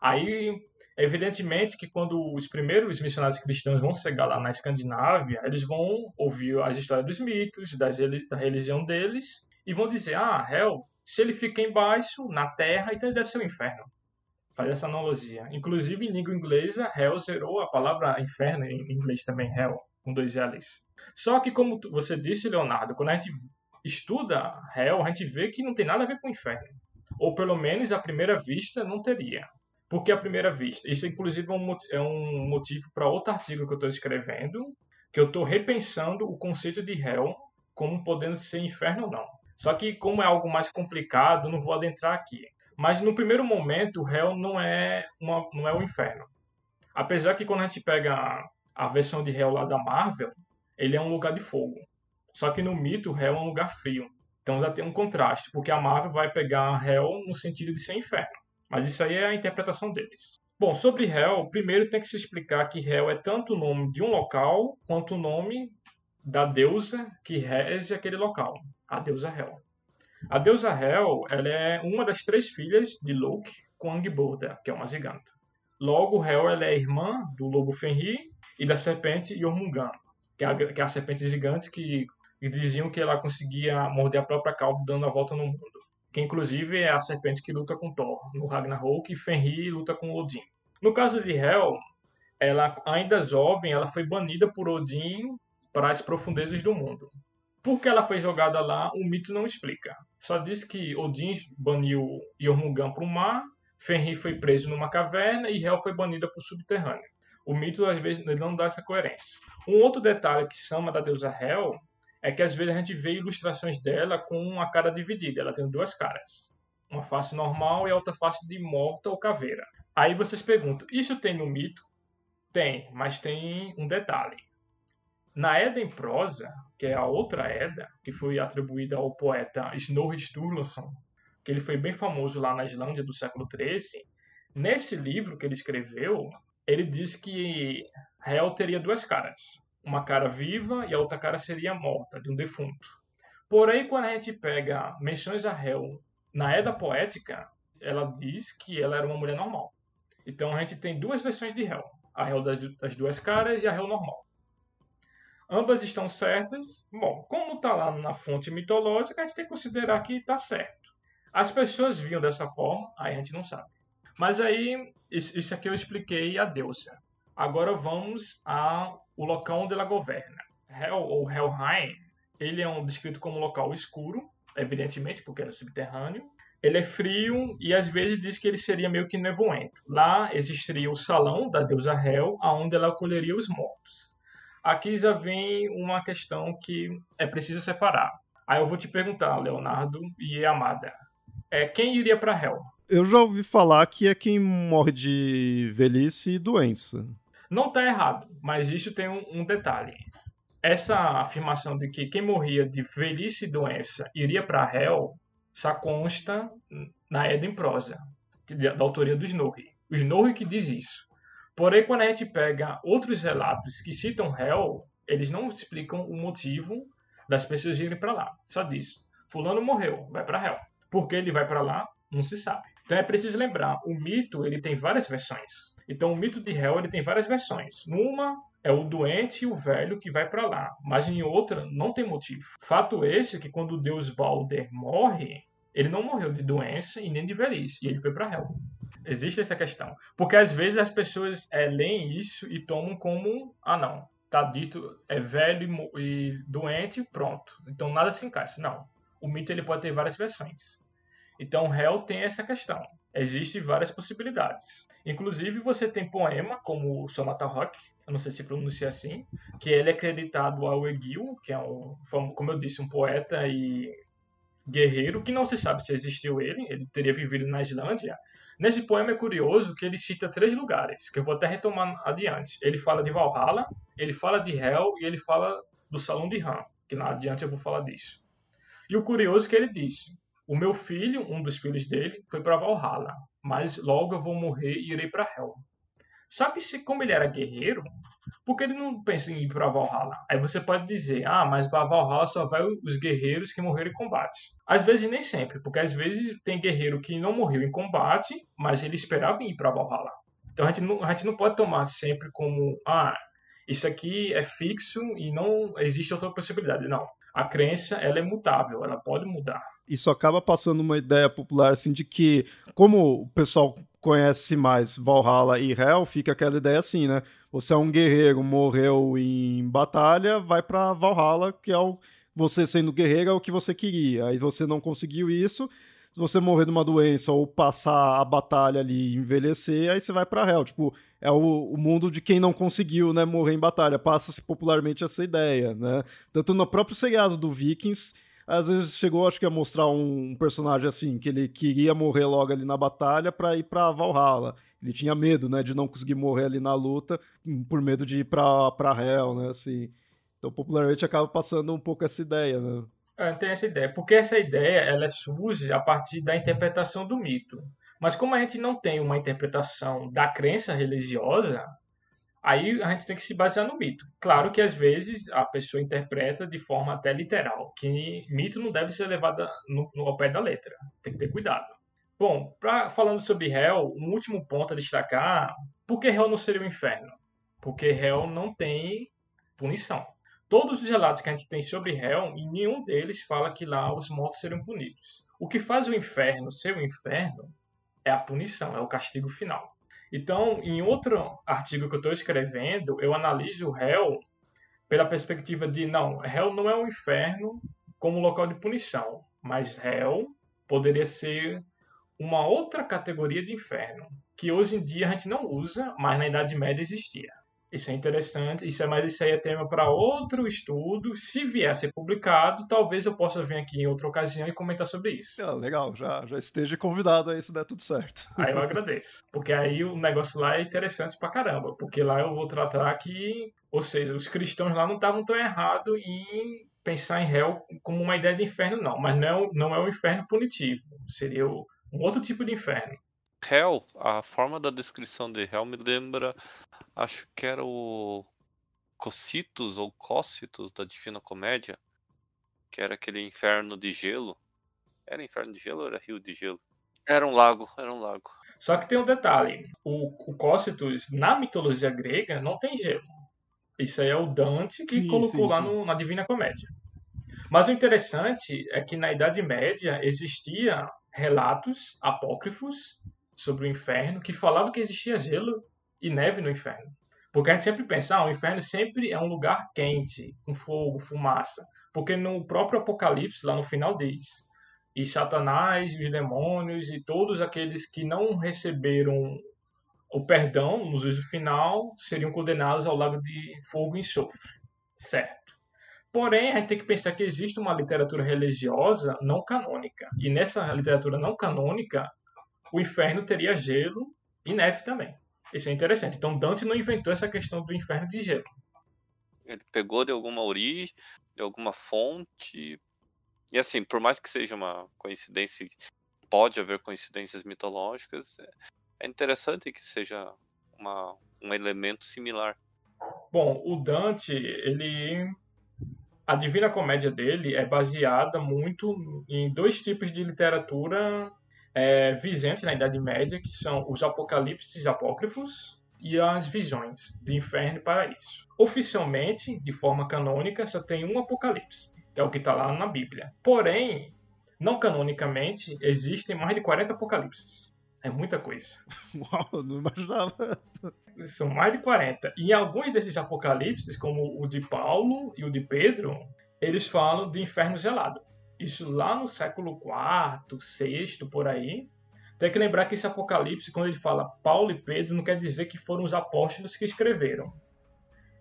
Aí, evidentemente que quando os primeiros missionários cristãos vão chegar lá na Escandinávia, eles vão ouvir as histórias dos mitos, das, da religião deles, e vão dizer, ah, Hel, se ele fica embaixo, na terra, então ele deve ser o inferno faz essa analogia. Inclusive, em língua inglesa, hell zerou a palavra inferno em inglês também, hell, com dois L's. Só que, como você disse, Leonardo, quando a gente estuda hell, a gente vê que não tem nada a ver com inferno. Ou pelo menos, à primeira vista, não teria. Porque à primeira vista, isso inclusive é um motivo para outro artigo que eu estou escrevendo, que eu estou repensando o conceito de hell como podendo ser inferno ou não. Só que como é algo mais complicado, não vou adentrar aqui. Mas no primeiro momento, o Hell não é, uma, não é o inferno. Apesar que quando a gente pega a, a versão de Hell lá da Marvel, ele é um lugar de fogo. Só que no mito, o Hell é um lugar frio. Então já tem um contraste, porque a Marvel vai pegar Hell no sentido de ser inferno. Mas isso aí é a interpretação deles. Bom, sobre Hell, primeiro tem que se explicar que Hell é tanto o nome de um local quanto o nome da deusa que rege aquele local, a deusa Hel. A deusa Hel ela é uma das três filhas de Loki com Angbodha, que é uma giganta. Logo, Hel ela é irmã do lobo Fenrir e da serpente Jormungand, que é a, que é a serpente gigante que, que diziam que ela conseguia morder a própria cauda dando a volta no mundo. Que inclusive é a serpente que luta com Thor no Ragnarok e Fenrir luta com Odin. No caso de Hel, ela ainda jovem, ela foi banida por Odin para as profundezas do mundo. Por que ela foi jogada lá, o mito não explica. Só diz que Odin baniu Jormungand para o mar, Fenrir foi preso numa caverna e Hel foi banida para o subterrâneo. O mito, às vezes, não dá essa coerência. Um outro detalhe que chama da deusa Hel é que, às vezes, a gente vê ilustrações dela com a cara dividida. Ela tem duas caras. Uma face normal e a outra face de morta ou caveira. Aí vocês perguntam, isso tem no mito? Tem, mas tem um detalhe. Na Edda em prosa, que é a outra Edda, que foi atribuída ao poeta Snorri Sturluson, que ele foi bem famoso lá na Islândia do século XIII, nesse livro que ele escreveu, ele diz que Hel teria duas caras. Uma cara viva e a outra cara seria morta, de um defunto. Porém, quando a gente pega menções a Hel na Edda poética, ela diz que ela era uma mulher normal. Então a gente tem duas versões de Hel. A Hel das duas caras e a Hel normal. Ambas estão certas. Bom, como está lá na fonte mitológica, a gente tem que considerar que está certo. As pessoas viam dessa forma, aí a gente não sabe. Mas aí, isso aqui eu expliquei a deusa. Agora vamos à o local onde ela governa. Hell ou Helheim, ele é um descrito como um local escuro, evidentemente, porque é no subterrâneo. Ele é frio e às vezes diz que ele seria meio que nevoento. Lá existiria o salão da deusa Hel, aonde ela acolheria os mortos. Aqui já vem uma questão que é preciso separar. Aí eu vou te perguntar, Leonardo e Amada, é, quem iria para Hell? Eu já ouvi falar que é quem morre de velhice e doença. Não está errado, mas isso tem um, um, detalhe. Essa afirmação de que quem morria de velhice e doença iria para Hell só consta na Eden Prosa, da autoria do Snorri. O Snorri que diz isso. Porém, quando a gente pega outros relatos que citam Hell, eles não explicam o motivo das pessoas irem para lá. Só diz: Fulano morreu, vai para Hell. Por que ele vai para lá? Não se sabe. Então é preciso lembrar, o mito ele tem várias versões. Então o mito de Hell ele tem várias versões. Numa é o doente e o velho que vai para lá, mas em outra não tem motivo. Fato esse que quando o deus Balder morre, ele não morreu de doença e nem de velhice, e ele foi para Hell. Existe essa questão. Porque às vezes as pessoas é, leem isso e tomam como, ah não, tá dito, é velho e doente, pronto. Então nada se encaixa. Não. O mito ele pode ter várias versões. Então Hell tem essa questão. Existem várias possibilidades. Inclusive você tem poema como Sonata Rock, eu não sei se pronuncia assim, que ele é acreditado ao Egil, que é um, como eu disse, um poeta e guerreiro, que não se sabe se existiu ele, ele teria vivido na Islândia. Nesse poema é curioso que ele cita três lugares, que eu vou até retomar adiante. Ele fala de Valhalla, ele fala de Hel e ele fala do Salão de Ram, que lá adiante eu vou falar disso. E o curioso é que ele disse: O meu filho, um dos filhos dele, foi para Valhalla, mas logo eu vou morrer e irei para Hel. Só que se, como ele era guerreiro, porque ele não pensa em ir para Valhalla. Aí você pode dizer, ah, mas para Valhalla só vai os guerreiros que morreram em combate. Às vezes nem sempre, porque às vezes tem guerreiro que não morreu em combate, mas ele esperava ir para Valhalla. Então a gente, não, a gente não pode tomar sempre como, ah, isso aqui é fixo e não existe outra possibilidade. Não. A crença, ela é mutável, ela pode mudar. Isso acaba passando uma ideia popular assim de que, como o pessoal conhece mais Valhalla e Hell, fica aquela ideia assim, né? Você é um guerreiro, morreu em batalha, vai para Valhalla, que é o você sendo guerreiro é o que você queria. Aí você não conseguiu isso, se você morrer de uma doença ou passar a batalha ali e envelhecer, aí você vai para Hell. Tipo, é o, o, mundo de quem não conseguiu, né, morrer em batalha. Passa-se popularmente essa ideia, né? Tanto no próprio seriado do Vikings, às vezes chegou, acho que a mostrar um personagem assim, que ele queria morrer logo ali na batalha para ir para Valhalla. Ele tinha medo, né, de não conseguir morrer ali na luta, por medo de ir para para Hell, né, assim. Então, popularmente acaba passando um pouco essa ideia, né? É, tem essa ideia, porque essa ideia ela surge a partir da interpretação do mito. Mas como a gente não tem uma interpretação da crença religiosa, Aí a gente tem que se basear no mito. Claro que às vezes a pessoa interpreta de forma até literal, que mito não deve ser levado no, no ao pé da letra. Tem que ter cuidado. Bom, pra, falando sobre Hell, um último ponto a destacar: por que Hell não seria o um inferno? Porque Hell não tem punição. Todos os relatos que a gente tem sobre Hell, em nenhum deles fala que lá os mortos seriam punidos. O que faz o inferno ser o inferno é a punição, é o castigo final. Então, em outro artigo que eu estou escrevendo, eu analiso o réu pela perspectiva de, não, réu não é um inferno como local de punição, mas réu poderia ser uma outra categoria de inferno, que hoje em dia a gente não usa, mas na Idade Média existia. Isso é interessante, isso é, mas isso aí é tema para outro estudo. Se vier a ser publicado, talvez eu possa vir aqui em outra ocasião e comentar sobre isso. Ah, legal, já, já esteja convidado aí se der tudo certo. Aí eu agradeço. Porque aí o negócio lá é interessante pra caramba. Porque lá eu vou tratar que, ou seja, os cristãos lá não estavam tão errados em pensar em réu como uma ideia de inferno, não. Mas não, não é o um inferno punitivo. Seria um outro tipo de inferno. Hell, a forma da descrição de Hell me lembra, acho que era o Cocytus ou Cócitus da Divina Comédia, que era aquele inferno de gelo. Era inferno de gelo ou era rio de gelo? Era um lago, era um lago. Só que tem um detalhe, o, o Cócitus, na mitologia grega, não tem gelo. Isso aí é o Dante que sim, colocou sim, lá sim. No, na Divina Comédia. Mas o interessante é que na Idade Média existia relatos apócrifos sobre o inferno que falava que existia gelo e neve no inferno. Porque a gente sempre pensa, ah, o inferno sempre é um lugar quente, com fogo, fumaça. Porque no próprio Apocalipse, lá no final diz, e Satanás, e os demônios, e todos aqueles que não receberam o perdão no juízo final, seriam condenados ao lago de fogo e enxofre. Certo. Porém, a gente tem que pensar que existe uma literatura religiosa não canônica. E nessa literatura não canônica, o inferno teria gelo e neve também. Isso é interessante. Então Dante não inventou essa questão do inferno de gelo. Ele pegou de alguma origem, de alguma fonte. E assim, por mais que seja uma coincidência, pode haver coincidências mitológicas, é interessante que seja uma, um elemento similar. Bom, o Dante, ele a Divina Comédia dele é baseada muito em dois tipos de literatura é, vigentes na Idade Média, que são os apocalipses apócrifos e as visões de inferno e paraíso. Oficialmente, de forma canônica, só tem um apocalipse, que é o que está lá na Bíblia. Porém, não canonicamente, existem mais de 40 apocalipses. É muita coisa. Uau, não imaginava. São mais de 40. E alguns desses apocalipses, como o de Paulo e o de Pedro, eles falam de inferno gelado. Isso lá no século IV, VI, por aí. Tem que lembrar que esse Apocalipse, quando ele fala Paulo e Pedro, não quer dizer que foram os apóstolos que escreveram.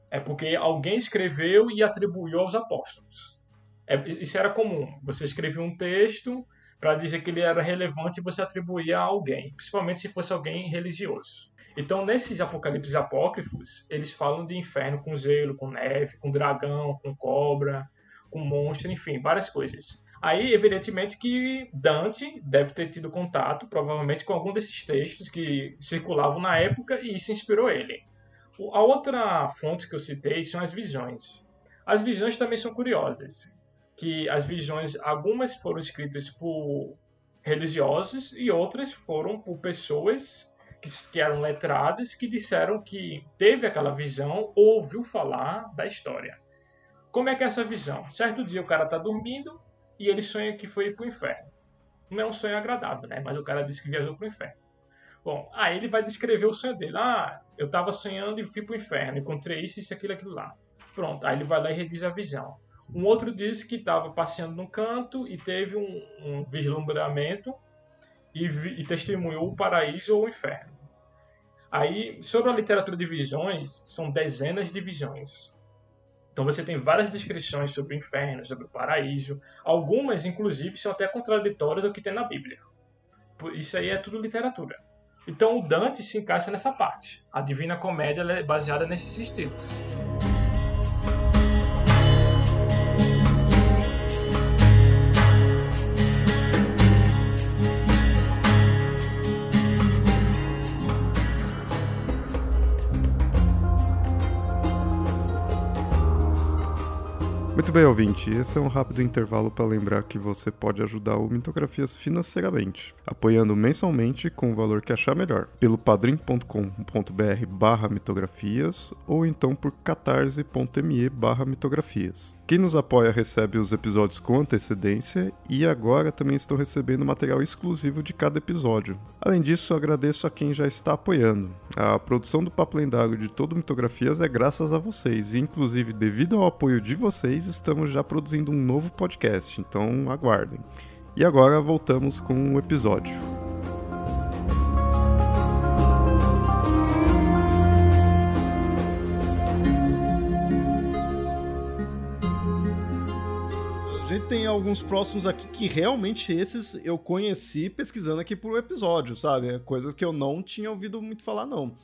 É porque alguém escreveu e atribuiu aos apóstolos. É, isso era comum. Você escrevia um texto para dizer que ele era relevante e você atribuía a alguém, principalmente se fosse alguém religioso. Então, nesses apocalipses apócrifos, eles falam de inferno com gelo, com neve, com dragão, com cobra, com monstro, enfim, várias coisas. Aí, evidentemente, que Dante deve ter tido contato, provavelmente, com algum desses textos que circulavam na época e isso inspirou ele. A outra fonte que eu citei são as visões. As visões também são curiosas, que as visões, algumas foram escritas por religiosos e outras foram por pessoas que, que eram letradas que disseram que teve aquela visão ou ouviu falar da história. Como é que é essa visão? Certo dia o cara está dormindo, e ele sonha que foi para o inferno. Não é um sonho agradável, né? Mas o cara disse que viajou para o inferno. Bom, aí ele vai descrever o sonho dele. Ah, eu estava sonhando e fui para o inferno, encontrei isso, isso, aquilo, aquilo lá. Pronto, aí ele vai lá e rediz a visão. Um outro disse que estava passeando num canto e teve um, um vislumbramento e, vi, e testemunhou o paraíso ou o inferno. Aí, sobre a literatura de visões, são dezenas de visões. Então você tem várias descrições sobre o inferno, sobre o paraíso. Algumas, inclusive, são até contraditórias ao que tem na Bíblia. Isso aí é tudo literatura. Então o Dante se encaixa nessa parte. A Divina Comédia é baseada nesses estilos. Muito bem, ouvinte. Esse é um rápido intervalo para lembrar que você pode ajudar o Mitografias financeiramente, apoiando mensalmente com o valor que achar melhor, pelo padrim.com.br barra mitografias ou então por catarse.me barra mitografias. Quem nos apoia recebe os episódios com antecedência e agora também estou recebendo material exclusivo de cada episódio. Além disso, agradeço a quem já está apoiando. A produção do Papo Lendário de todo Mitografias é graças a vocês, e inclusive devido ao apoio de vocês, estamos já produzindo um novo podcast, então aguardem. E agora voltamos com o episódio. A gente tem alguns próximos aqui que realmente esses eu conheci pesquisando aqui pro episódio, sabe? Coisas que eu não tinha ouvido muito falar, não.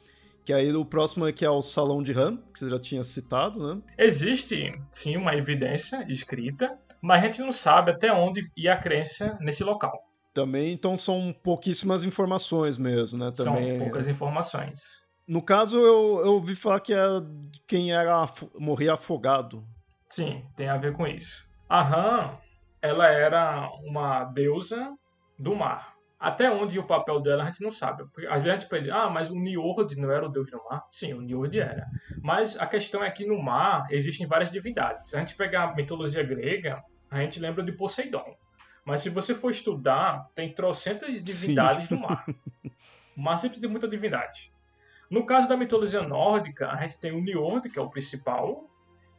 Que aí o próximo aqui é o Salão de Ram, que você já tinha citado, né? Existe, sim, uma evidência escrita, mas a gente não sabe até onde ia a crença nesse local. Também, então são pouquíssimas informações mesmo, né? Também... São poucas informações. No caso, eu, eu ouvi falar que é quem era morria afogado. Sim, tem a ver com isso. A Ram, ela era uma deusa do mar. Até onde o papel dela a gente não sabe. Porque, às vezes a gente pede, ah, mas o Niord não era o deus do mar? Sim, o Niord era. Mas a questão é que no mar existem várias divindades. Se a gente pegar a mitologia grega, a gente lembra de Poseidon. Mas se você for estudar, tem trocentas divindades Sim. no mar. O mar sempre tem muita divindade. No caso da mitologia nórdica, a gente tem o Njord, que é o principal,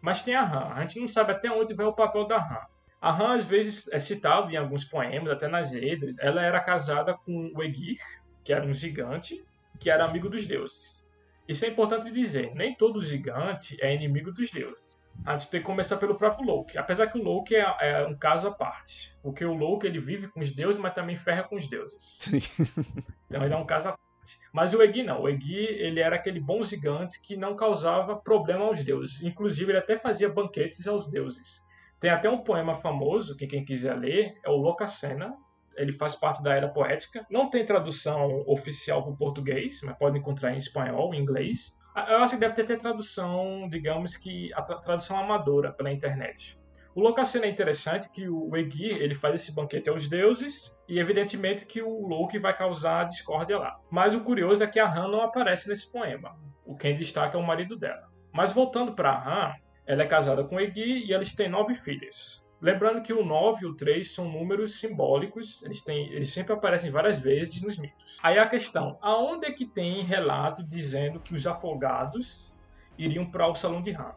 mas tem a Ran. A gente não sabe até onde vai o papel da Ran. A Ran, às vezes, é citado em alguns poemas, até nas Eddas. Ela era casada com o Egir, que era um gigante, que era amigo dos deuses. Isso é importante dizer. Nem todo gigante é inimigo dos deuses. A gente tem que começar pelo próprio Loki. Apesar que o Loki é, é, um caso à parte. Porque o Loki ele vive com os deuses, mas também ferra com os deuses. Sim. Então ele é um caso à parte. Mas o Egi não. O Egi ele era aquele bom gigante que não causava problema aos deuses. Inclusive ele até fazia banquetes aos deuses. Tem até um poema famoso que quem quiser ler é o Locacena. Ele faz parte da era poética. Não tem tradução oficial para o português, mas pode encontrar em espanhol, em inglês. Eu acho que deve ter, ter tradução, digamos que a tradução amadora pela internet. O Locacena é interessante que o Egi ele faz esse banquete aos deuses e evidentemente que o Loki vai causar discórdia lá. Mas o curioso é que a Han não aparece nesse poema. O quem destaca é o marido dela. Mas voltando para a Han, ela é casada com Egi e eles têm nove filhas. Lembrando que o 9 e o 3 são números simbólicos, eles, têm, eles sempre aparecem várias vezes nos mitos. Aí a questão, aonde é que tem relato dizendo que os afogados iriam para o Salão de Ram?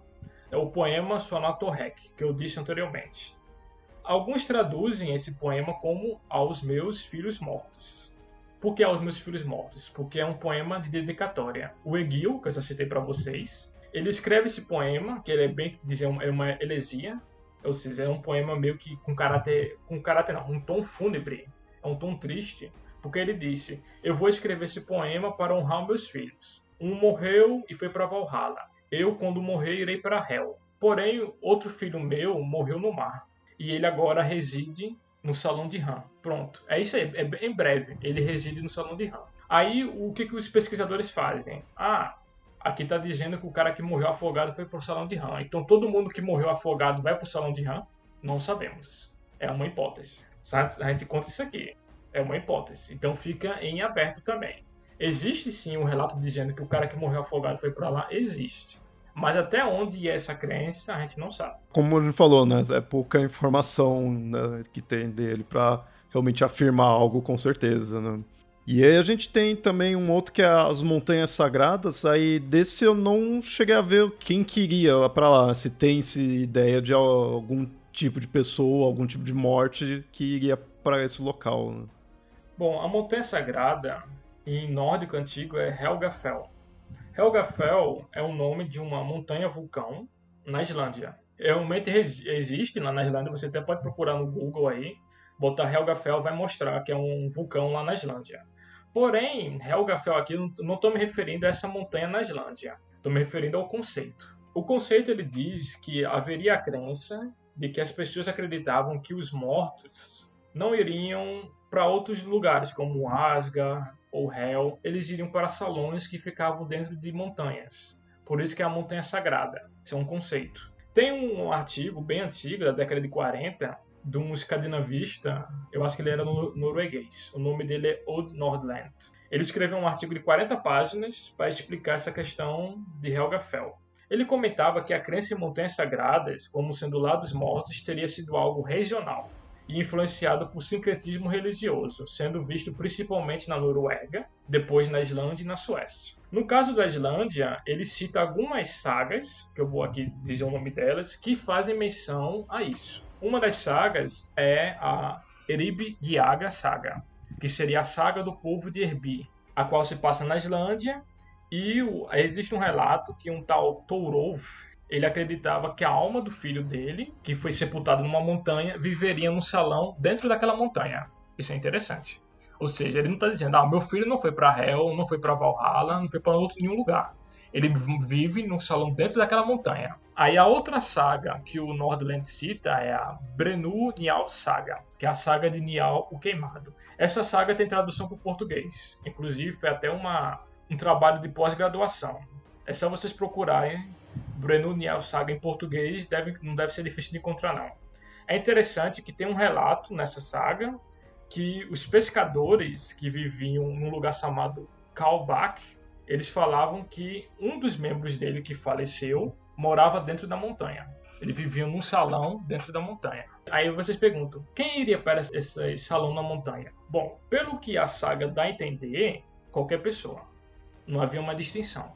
É o poema Sonatorrec, que eu disse anteriormente. Alguns traduzem esse poema como Aos Meus Filhos Mortos. Por que Aos Meus Filhos Mortos? Porque é um poema de dedicatória. O Egil, que eu já citei para vocês, ele escreve esse poema, que ele é bem dizer é uma elesia, ou seja, é um poema meio que com caráter, com caráter não, um tom fúnebre, é um tom triste, porque ele disse: "Eu vou escrever esse poema para honrar meus filhos. Um morreu e foi para Valhalla. Eu, quando morrer, irei para Hel. Porém, outro filho meu morreu no mar, e ele agora reside no salão de Ram. Pronto, é isso aí, é em breve. Ele reside no salão de Ram. Aí, o que, que os pesquisadores fazem? Ah, Aqui está dizendo que o cara que morreu afogado foi para o salão de Ram. Então todo mundo que morreu afogado vai para o salão de Ram? Não sabemos. É uma hipótese. A gente conta isso aqui. É uma hipótese. Então fica em aberto também. Existe sim um relato dizendo que o cara que morreu afogado foi para lá? Existe. Mas até onde é essa crença, a gente não sabe. Como gente falou, né? É pouca informação né, que tem dele para realmente afirmar algo com certeza, né? E aí a gente tem também um outro que é as Montanhas Sagradas. Aí desse eu não cheguei a ver quem queria para lá, se tem -se ideia de algum tipo de pessoa, algum tipo de morte que iria para esse local. Né? Bom, a Montanha Sagrada em nórdico antigo é Helgafell. Helgafell é o nome de uma montanha vulcão na Islândia. Realmente existe lá na Islândia, você até pode procurar no Google aí, botar Helgafell vai mostrar que é um vulcão lá na Islândia. Porém, Helgafell aqui não estou me referindo a essa montanha na Islândia. Estou me referindo ao conceito. O conceito ele diz que haveria a crença de que as pessoas acreditavam que os mortos não iriam para outros lugares como Asgard ou Hel, eles iriam para salões que ficavam dentro de montanhas. Por isso que é a montanha sagrada. Isso é um conceito. Tem um artigo bem antigo, da década de 40, de um escandinavista, eu acho que ele era norueguês. O nome dele é Odd Nordland. Ele escreveu um artigo de 40 páginas para explicar essa questão de Helgafell. Ele comentava que a crença em montanhas sagradas, como sendo lá dos mortos, teria sido algo regional e influenciado por sincretismo religioso, sendo visto principalmente na Noruega, depois na Islândia e na Suécia. No caso da Islândia, ele cita algumas sagas, que eu vou aqui dizer o nome delas, que fazem menção a isso. Uma das sagas é a Erib Giaga Saga, que seria a saga do povo de Erbi, a qual se passa na Islândia, e existe um relato que um tal Tourov, ele acreditava que a alma do filho dele, que foi sepultado numa montanha, viveria num salão dentro daquela montanha. Isso é interessante. Ou seja, ele não está dizendo, ah, meu filho não foi para Hel, não foi para Valhalla, não foi para outro nenhum lugar. Ele vive num salão dentro daquela montanha. Aí a outra saga que o Nordland cita é a Brenu Nial Saga, que é a saga de Nial o Queimado. Essa saga tem tradução para o português. Inclusive foi até uma, um trabalho de pós-graduação. É só vocês procurarem Brenu Nial Saga em português, deve, não deve ser difícil de encontrar não. É interessante que tem um relato nessa saga que os pescadores que viviam num lugar chamado Kalbach, eles falavam que um dos membros dele que faleceu morava dentro da montanha. Ele vivia num salão dentro da montanha. Aí vocês perguntam, quem iria para esse salão na montanha? Bom, pelo que a saga dá a entender, qualquer pessoa. Não havia uma distinção.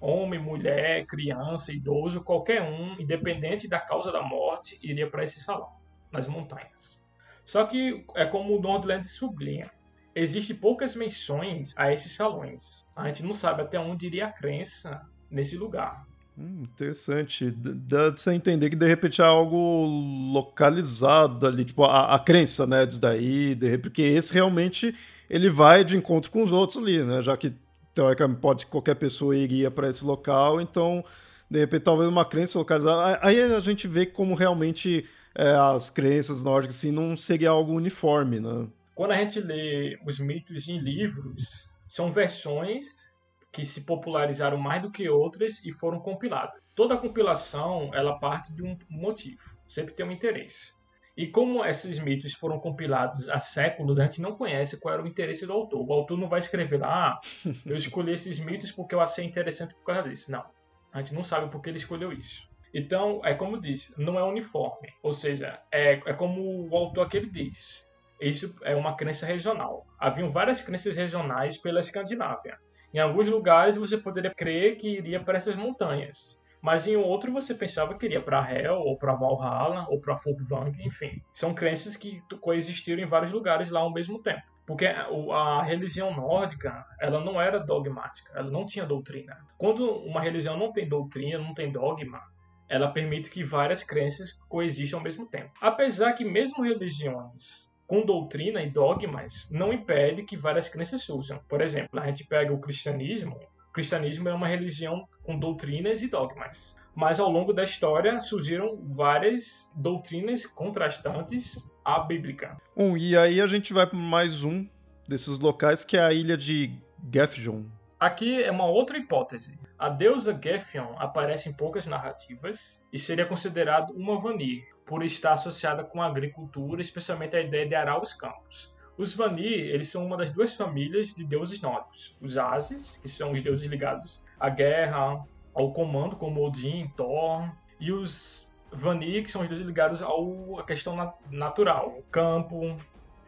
Homem, mulher, criança, idoso, qualquer um, independente da causa da morte, iria para esse salão, nas montanhas. Só que é como o Nordland sublinha, existem poucas menções a esses salões. A gente não sabe até onde iria a crença nesse lugar. Hum, interessante. Dá de você entender que de repente é algo localizado ali, tipo, a, a crença, né, disso daí, de repente, porque esse realmente ele vai de encontro com os outros ali, né? Já que teoricamente pode qualquer pessoa iria para esse local, então de repente talvez uma crença localizada. Aí a gente vê como realmente é, as crenças nórdicas assim não seria algo uniforme, né? Quando a gente lê os mitos em livros, são versões que se popularizaram mais do que outras e foram compiladas. Toda compilação ela parte de um motivo, sempre tem um interesse. E como esses mitos foram compilados há séculos, a gente não conhece qual era o interesse do autor. O autor não vai escrever lá, ah, eu escolhi esses mitos porque eu achei interessante por causa disso. Não. A gente não sabe por que ele escolheu isso. Então, é como disse, não é uniforme. Ou seja, é, é como o autor aqui diz. Isso é uma crença regional. Haviam várias crenças regionais pela Escandinávia. Em alguns lugares você poderia crer que iria para essas montanhas, mas em outro você pensava que iria para Hel, ou para Valhalla, ou para Folkvang, enfim. São crenças que coexistiram em vários lugares lá ao mesmo tempo. Porque a religião nórdica, ela não era dogmática, ela não tinha doutrina. Quando uma religião não tem doutrina, não tem dogma, ela permite que várias crenças coexistam ao mesmo tempo. Apesar que mesmo religiões com doutrina e dogmas não impede que várias crenças surjam. Por exemplo, a gente pega o cristianismo. O cristianismo é uma religião com doutrinas e dogmas. Mas ao longo da história surgiram várias doutrinas contrastantes à bíblica. Bom, e aí a gente vai para mais um desses locais que é a ilha de Gefjon. Aqui é uma outra hipótese. A deusa Gefion aparece em poucas narrativas e seria considerado uma Vanir, por estar associada com a agricultura, especialmente a ideia de arar os campos. Os Vanir, eles são uma das duas famílias de deuses nórdicos. Os Ases, que são os deuses ligados à guerra, ao comando, como Odin, Thor, e os Vanir, que são os deuses ligados ao, à questão natural, o campo,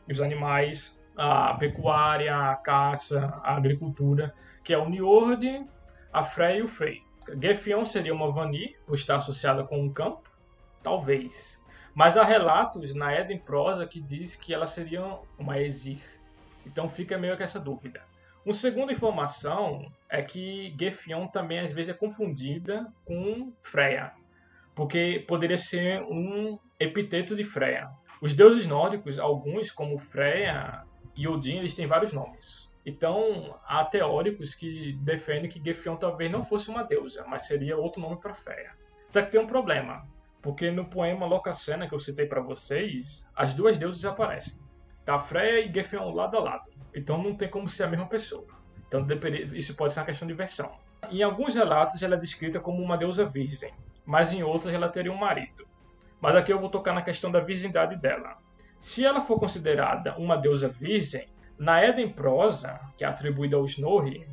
os animais, a pecuária, a caça, a agricultura, que é o Niord, a Frey e o Frey. Gefion seria uma Vanir, por estar associada com o campo, Talvez. Mas há relatos na Eden Prosa que diz que ela seria uma Exir. Então fica meio que essa dúvida. Uma segunda informação é que Gefion também às vezes é confundida com Freya, porque poderia ser um epiteto de Freya. Os deuses nórdicos, alguns como Freya e Odin, eles têm vários nomes. Então, há teóricos que defendem que Gefion talvez não fosse uma deusa, mas seria outro nome para Freya. Só que tem um problema. Porque no poema Locacena que eu citei para vocês, as duas deusas aparecem. Tá Freya e Gefion lado a lado. Então não tem como ser a mesma pessoa. Então isso pode ser uma questão de versão. Em alguns relatos ela é descrita como uma deusa virgem, mas em outros ela teria um marido. Mas aqui eu vou tocar na questão da virgindade dela. Se ela for considerada uma deusa virgem, na Eden Prosa, que é atribuída ao Snorri,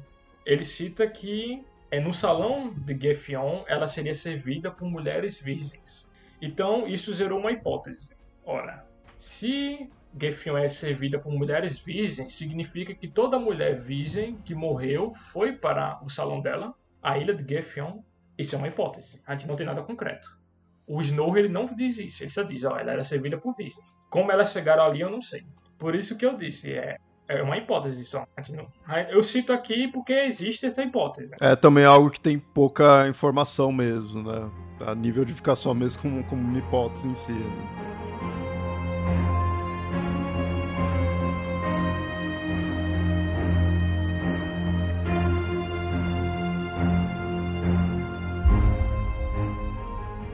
ele cita que é, no salão de Gefion ela seria servida por mulheres virgens. Então isso gerou uma hipótese. Ora, se Gefion é servida por mulheres virgens, significa que toda mulher virgem que morreu foi para o salão dela, a ilha de Gefion. Isso é uma hipótese. A gente não tem nada concreto. O Snow ele não diz isso. Ele só diz, ó, ela era servida por virgem. Como elas chegaram ali, eu não sei. Por isso que eu disse, é, é uma hipótese só. Eu cito aqui porque existe essa hipótese. É também algo que tem pouca informação mesmo, né? A nível de ficar só mesmo como, como uma hipótese em si. Né?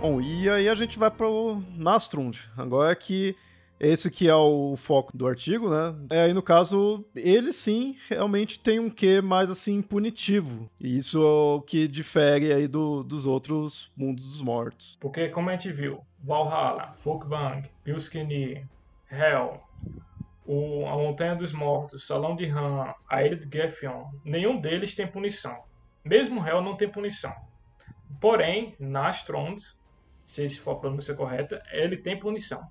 Bom, e aí a gente vai para o Nastrund. Agora é que esse que é o foco do artigo, né? É aí no caso, ele sim realmente tem um quê mais assim punitivo. E isso é o que difere aí do, dos outros mundos dos mortos. Porque como a gente viu, Valhalla, Folkvang, Pilskini, Hell, o, a Montanha dos Mortos, Salão de Han, a Ilha de Gefion, nenhum deles tem punição. Mesmo Hell não tem punição. Porém, Nastrond, se for a pronúncia correta, ele tem punição.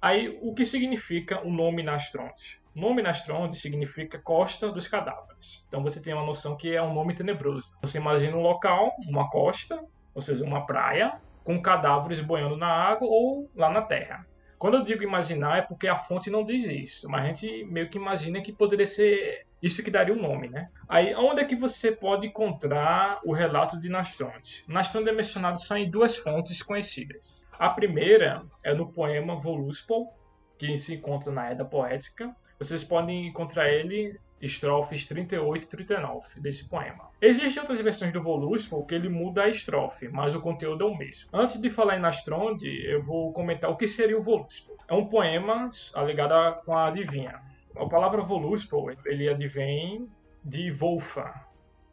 Aí, o que significa o nome Nastronte? Nome Nastronde significa costa dos cadáveres. Então você tem uma noção que é um nome tenebroso. Você imagina um local, uma costa, ou seja, uma praia, com cadáveres boiando na água ou lá na terra. Quando eu digo imaginar é porque a fonte não diz isso, mas a gente meio que imagina que poderia ser isso que daria o nome, né? Aí, onde é que você pode encontrar o relato de Nastronte? Nastronte é mencionado só em duas fontes conhecidas. A primeira é no poema Voluspol, que se encontra na Edda Poética. Vocês podem encontrar ele estrofes 38 e 39 desse poema. Existem outras versões do Voluspol que ele muda a estrofe, mas o conteúdo é o mesmo. Antes de falar em Nastronde, eu vou comentar o que seria o Voluspol. É um poema alegado com a adivinha. A palavra Voluspol, ele advém de Volfa,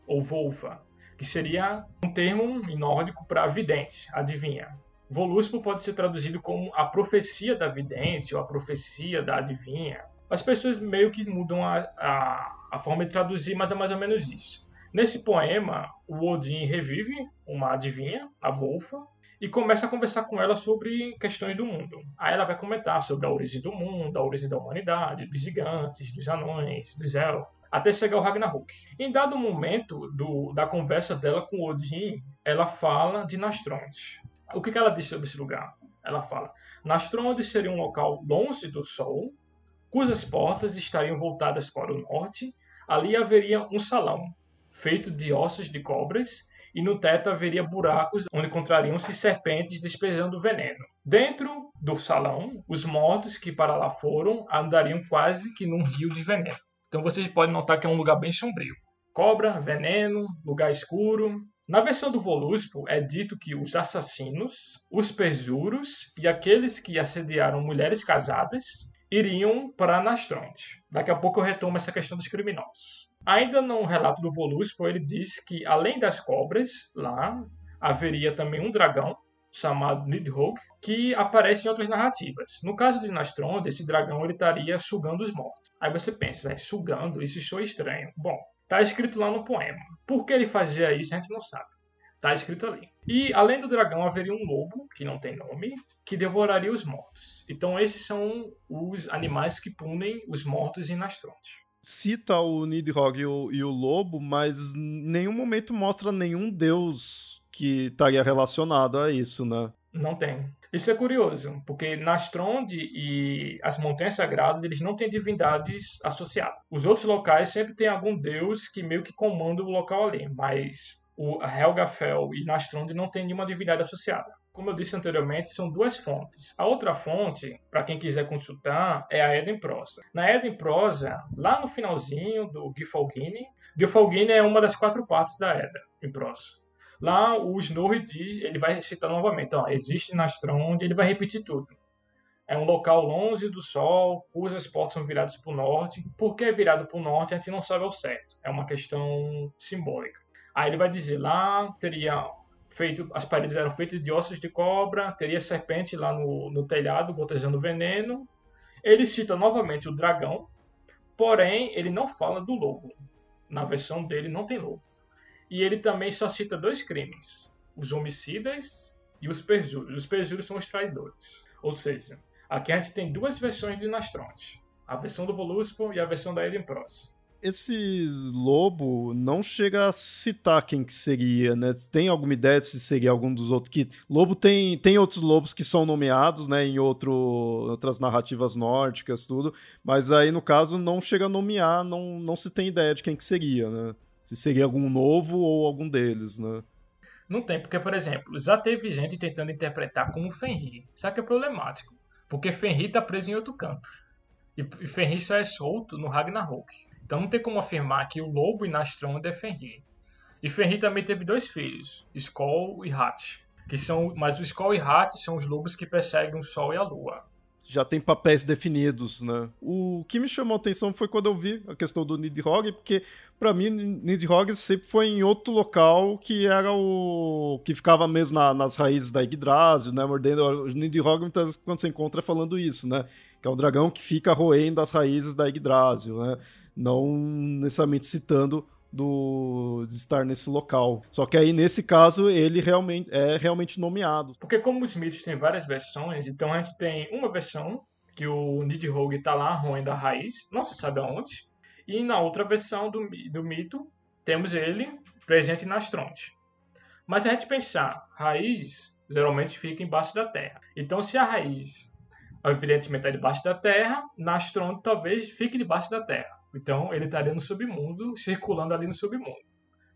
ou Volfa, que seria um termo em nórdico para vidente, adivinha. Voluspol pode ser traduzido como a profecia da vidente ou a profecia da adivinha as pessoas meio que mudam a, a, a forma de traduzir, mas é mais ou menos isso. Nesse poema, o Odin revive uma adivinha, a Wolfa, e começa a conversar com ela sobre questões do mundo. Aí ela vai comentar sobre a origem do mundo, a origem da humanidade, dos gigantes, dos anões, dos elfos, até chegar ao Ragnarok. Em dado momento do, da conversa dela com Odin, ela fala de Nastronte. O que, que ela diz sobre esse lugar? Ela fala: Nastronte seria um local longe do Sol, cujas portas estariam voltadas para o norte. Ali haveria um salão, feito de ossos de cobras, e no teto haveria buracos onde encontrariam-se serpentes despejando veneno. Dentro do salão, os mortos que para lá foram andariam quase que num rio de veneno. Então vocês podem notar que é um lugar bem sombrio. Cobra, veneno, lugar escuro. Na versão do Voluspo é dito que os assassinos, os perjuros e aqueles que assediaram mulheres casadas iriam para Nastronte. Daqui a pouco eu retomo essa questão dos criminosos. Ainda no relato do Voluspo, ele diz que além das cobras, lá haveria também um dragão chamado Nidhogg, que aparece em outras narrativas. No caso de Nastronde, esse dragão ele estaria sugando os mortos. Aí você pensa, né, sugando, isso soa estranho. Bom, está escrito lá no poema. Por que ele fazia isso, a gente não sabe. Está escrito ali. E além do dragão, haveria um lobo, que não tem nome, que devoraria os mortos. Então esses são os animais que punem os mortos em Nastronte. Cita o Nidhogg e o, e o lobo, mas nenhum momento mostra nenhum deus que estaria relacionado a isso, né? Não tem. Isso é curioso, porque Nastronde e as Montanhas Sagradas, eles não têm divindades associadas. Os outros locais sempre tem algum deus que meio que comanda o local ali, mas o Helgafell e Nastronde não tem nenhuma divindade associada. Como eu disse anteriormente, são duas fontes. A outra fonte, para quem quiser consultar, é a Eden Prosa. Na Eden Prosa, lá no finalzinho do Gifalgini, Gifalgini é uma das quatro partes da Eden prosa. Lá o Snorri diz, ele vai citar novamente, ó, existe Nastronde, ele vai repetir tudo. É um local longe do Sol, cujas portas são viradas para o norte. Por que é virado para o norte, a gente não sabe ao certo. É uma questão simbólica. Aí ele vai dizer, lá teria feito, as paredes eram feitas de ossos de cobra, teria serpente lá no, no telhado botejando veneno. Ele cita novamente o dragão, porém ele não fala do lobo. Na versão dele não tem lobo. E ele também só cita dois crimes: os homicidas e os perjuros. Os perjuros são os traidores. Ou seja, aqui a gente tem duas versões de Nastronte: a versão do Voluspo e a versão da Eden Prose esse lobo não chega a citar quem que seria, né? Tem alguma ideia de se seria algum dos outros que lobo tem tem outros lobos que são nomeados, né, em outro, outras narrativas nórdicas tudo, mas aí no caso não chega a nomear, não não se tem ideia de quem que seria, né? Se seria algum novo ou algum deles, né? Não tem, porque por exemplo, já teve gente tentando interpretar como Fenrir. Só que é problemático, porque Fenrir tá preso em outro canto. E Fenrir só é solto no Ragnarok. Então não tem como afirmar que o lobo Inastronda é Fenrir. E Fenrir também teve dois filhos, Skoll e Hat. Que são, mas o Skoll e Hat são os lobos que perseguem o Sol e a Lua. Já tem papéis definidos, né? O que me chamou a atenção foi quando eu vi a questão do Nidhogg, porque para mim Nidhogg sempre foi em outro local que era o que ficava mesmo na, nas raízes da Yggdrasil, né? Mordendo o Nidhogg muitas vezes quando você encontra falando isso, né? Que é o dragão que fica roendo as raízes da Yggdrasil, né? não necessariamente citando do, de estar nesse local. Só que aí, nesse caso, ele realmente é realmente nomeado. Porque como os mitos têm várias versões, então a gente tem uma versão que o Nidhogg está lá roendo a raiz, não se sabe aonde. E na outra versão do, do mito, temos ele presente nas Astronte. Mas se a gente pensar, raiz geralmente fica embaixo da terra. Então, se a raiz, evidentemente, é debaixo da terra, na Astronte talvez fique debaixo da terra. Então, ele estaria no submundo, circulando ali no submundo.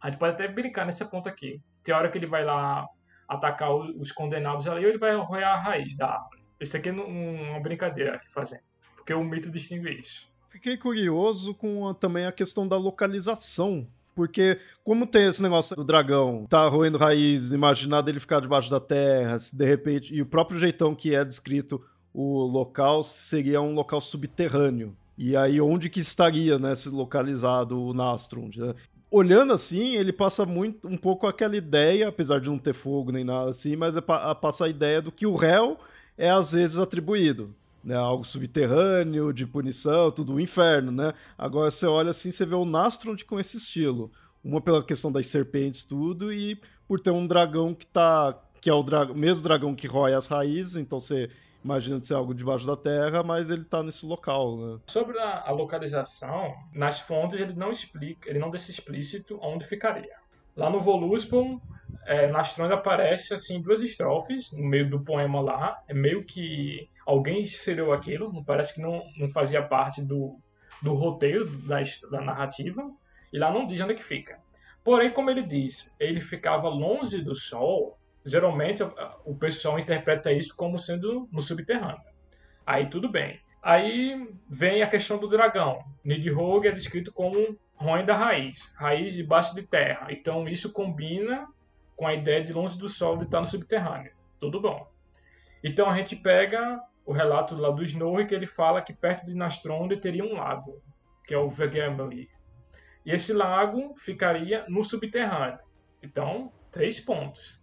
A gente pode até brincar nesse ponto aqui. Tem hora que ele vai lá atacar os condenados ali, ou ele vai roer a raiz da árvore. Isso aqui é uma brincadeira aqui fazendo, porque o mito distingue isso. Fiquei curioso com a, também a questão da localização porque, como tem esse negócio do dragão, tá roendo raiz, imaginar dele ficar debaixo da terra, se de repente. E o próprio jeitão que é descrito o local seria um local subterrâneo. E aí, onde que estaria, né, se localizado o Nastron? Né? Olhando assim, ele passa muito um pouco aquela ideia, apesar de não ter fogo nem nada assim, mas é, passa a ideia do que o réu é às vezes atribuído né, algo subterrâneo, de punição, tudo o inferno, né? Agora você olha assim, você vê o Nastrond com esse estilo. Uma pela questão das serpentes, tudo, e por ter um dragão que tá. que é o dra mesmo dragão que rói as raízes, então você imagina ser algo debaixo da terra, mas ele tá nesse local, né? Sobre a, a localização, nas fontes ele não explica, ele não deixa explícito onde ficaria. Lá no Voluspon, é, na Astronda aparece assim duas estrofes no meio do poema lá, é meio que alguém inseriu aquilo, parece que não, não fazia parte do, do roteiro da, da narrativa, e lá não diz onde é que fica. Porém, como ele diz, ele ficava longe do Sol, geralmente o pessoal interpreta isso como sendo no subterrâneo. Aí tudo bem. Aí vem a questão do dragão. Nidhogg é descrito como ruim da raiz, raiz debaixo de terra. Então isso combina com a ideia de longe do Sol de estar no subterrâneo. Tudo bom. Então a gente pega o relato lá do Snorri que ele fala que perto de Nastronde teria um lago, que é o Vegemli. E esse lago ficaria no subterrâneo. Então, três pontos.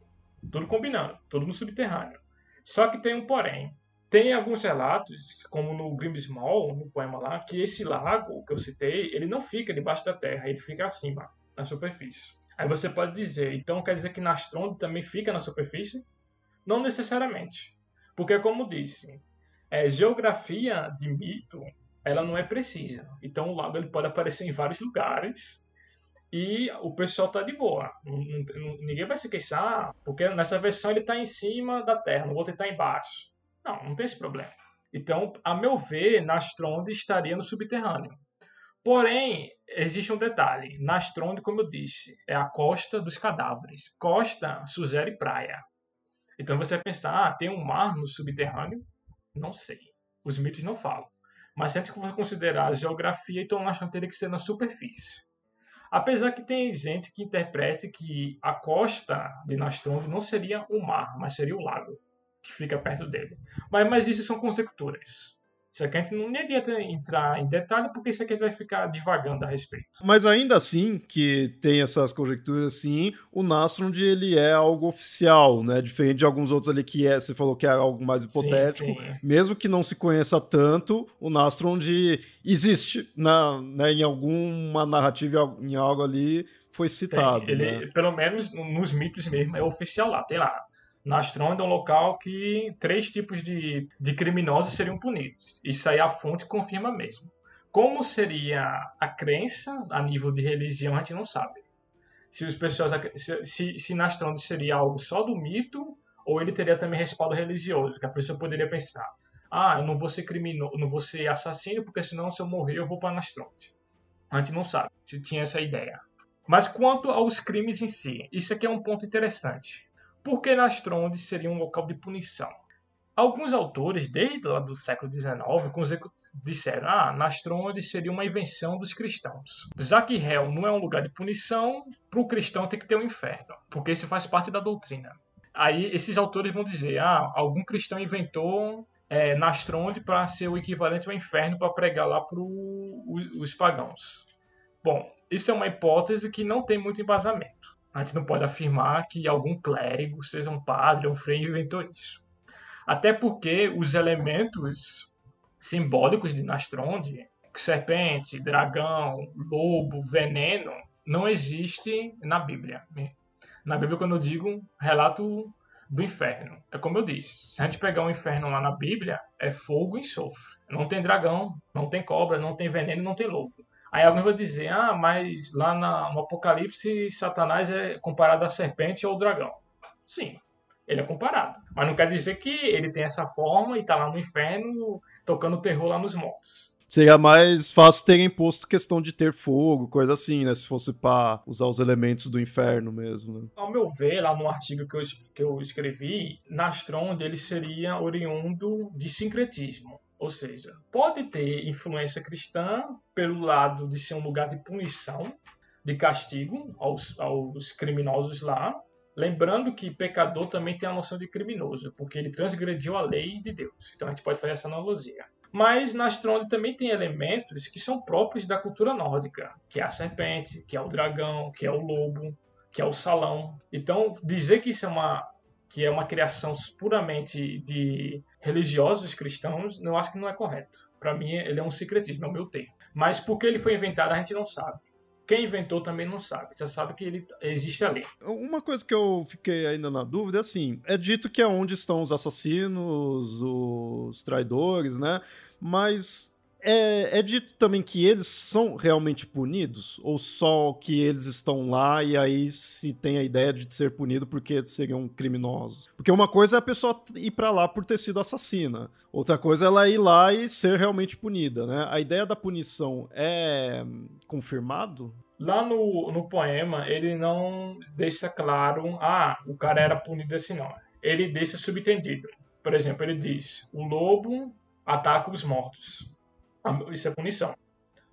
Tudo combinando, tudo no subterrâneo. Só que tem um porém. Tem alguns relatos, como no Grimsmall, no poema lá, que esse lago que eu citei, ele não fica debaixo da terra, ele fica acima, na superfície. Aí você pode dizer, então quer dizer que Nastronde também fica na superfície? Não necessariamente. Porque, como disse, é, geografia de mito ela não é precisa. Então o lago ele pode aparecer em vários lugares e o pessoal tá de boa. Ninguém vai se queixar, porque nessa versão ele está em cima da Terra, no outro ele está embaixo. Não, não tem esse problema. Então, a meu ver, Nastronde estaria no subterrâneo. Porém, existe um detalhe. Nastronde, como eu disse, é a costa dos cadáveres. Costa sugere praia. Então você vai pensar, ah, tem um mar no subterrâneo? Não sei. Os mitos não falam. Mas se a gente for considerar a geografia, então nós vamos ter que ser na superfície. Apesar que tem gente que interprete que a costa de Nastronde não seria o mar, mas seria o lago que fica perto dele. Mas, mas isso são conjecturas. Isso aqui a gente não adianta entrar em detalhe, porque isso aqui a gente vai ficar divagando a respeito. Mas ainda assim, que tem essas conjecturas assim, o Nastrond ele é algo oficial, né? Diferente de alguns outros ali que é, você falou que é algo mais hipotético. Sim, sim. Mesmo que não se conheça tanto, o Nastrond existe na, né, em alguma narrativa, em algo ali, foi citado. Tem, ele, né? Pelo menos nos mitos mesmo, é oficial lá. Tem lá Nastronda é um local que três tipos de, de criminosos seriam punidos. Isso aí a fonte confirma mesmo. Como seria a crença a nível de religião, a gente não sabe. Se os pessoas se, se seria algo só do mito ou ele teria também respaldo religioso, que a pessoa poderia pensar: "Ah, eu não vou ser criminoso, não vou ser assassino, porque senão se eu morrer eu vou para Nastronda". A gente não sabe se tinha essa ideia. Mas quanto aos crimes em si, isso aqui é um ponto interessante porque Nastronde seria um local de punição. Alguns autores, desde lá do século XIX, disseram ah, Nastronde seria uma invenção dos cristãos. Já não é um lugar de punição, para o cristão tem que ter um inferno, porque isso faz parte da doutrina. Aí esses autores vão dizer, ah, algum cristão inventou é, Nastronde para ser o equivalente ao inferno para pregar lá para os pagãos. Bom, isso é uma hipótese que não tem muito embasamento a gente não pode afirmar que algum clérigo, seja um padre ou um frei, inventou isso. Até porque os elementos simbólicos de Nastronde, serpente, dragão, lobo, veneno, não existem na Bíblia. Na Bíblia, quando eu digo, relato do inferno. É como eu disse, se a gente pegar um inferno lá na Bíblia, é fogo e enxofre. Não tem dragão, não tem cobra, não tem veneno, não tem lobo. Aí alguém vai dizer, ah, mas lá na, no Apocalipse, Satanás é comparado à serpente ou ao dragão. Sim, ele é comparado. Mas não quer dizer que ele tem essa forma e está lá no inferno tocando terror lá nos mortos. Seria mais fácil terem posto questão de ter fogo, coisa assim, né? Se fosse para usar os elementos do inferno mesmo. Né? Ao meu ver, lá no artigo que eu, que eu escrevi, Nastron ele seria oriundo de sincretismo. Ou seja, pode ter influência cristã pelo lado de ser um lugar de punição, de castigo aos, aos criminosos lá, Lembrando que pecador também tem a noção de criminoso, porque ele transgrediu a lei de Deus. Então a gente pode fazer essa analogia. Mas na Astronde também tem elementos que são próprios da cultura nórdica, que é a serpente, que é o dragão, que é o lobo, que é o salão. Então dizer que isso é uma que é uma criação puramente de religiosos cristãos, eu acho que não é correto. Para mim, ele é um secretismo, é o meu termo. Mas por que ele foi inventado, a gente não sabe. Quem inventou também não sabe. Você sabe que ele existe ali. Uma coisa que eu fiquei ainda na dúvida é assim: é dito que é onde estão os assassinos, os traidores, né? Mas é, é, dito também que eles são realmente punidos? Ou só que eles estão lá e aí se tem a ideia de ser punido porque seriam criminosos? Porque uma coisa é a pessoa ir para lá por ter sido assassina, outra coisa é ela ir lá e ser realmente punida, né? A ideia da punição é confirmado? Lá no, no poema, ele não deixa claro, ah, o cara era punido assim, não. Ele deixa subentendido. Por exemplo, ele diz: o lobo ataca os mortos isso é punição.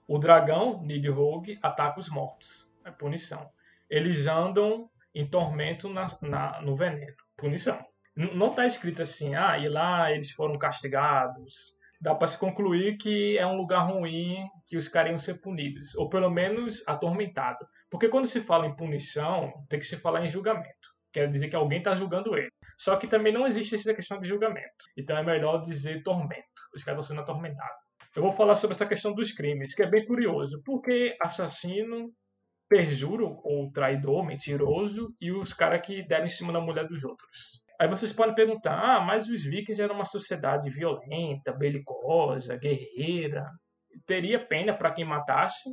O dragão, Nidhogg, ataca os mortos. É punição. Eles andam em tormento na, na, no veneno. Punição. Não está escrito assim, ah, e lá eles foram castigados. Dá para se concluir que é um lugar ruim, que os caras iam ser punidos. Ou pelo menos atormentado. Porque quando se fala em punição, tem que se falar em julgamento. Quer dizer que alguém está julgando ele. Só que também não existe essa questão de julgamento. Então é melhor dizer tormento. Os caras estão sendo atormentados eu vou falar sobre essa questão dos crimes, que é bem curioso. Porque assassino, perjuro ou traidor, mentiroso, e os caras que deram em cima da mulher dos outros. Aí vocês podem perguntar: ah, mas os vikings eram uma sociedade violenta, belicosa, guerreira. Teria pena para quem matasse?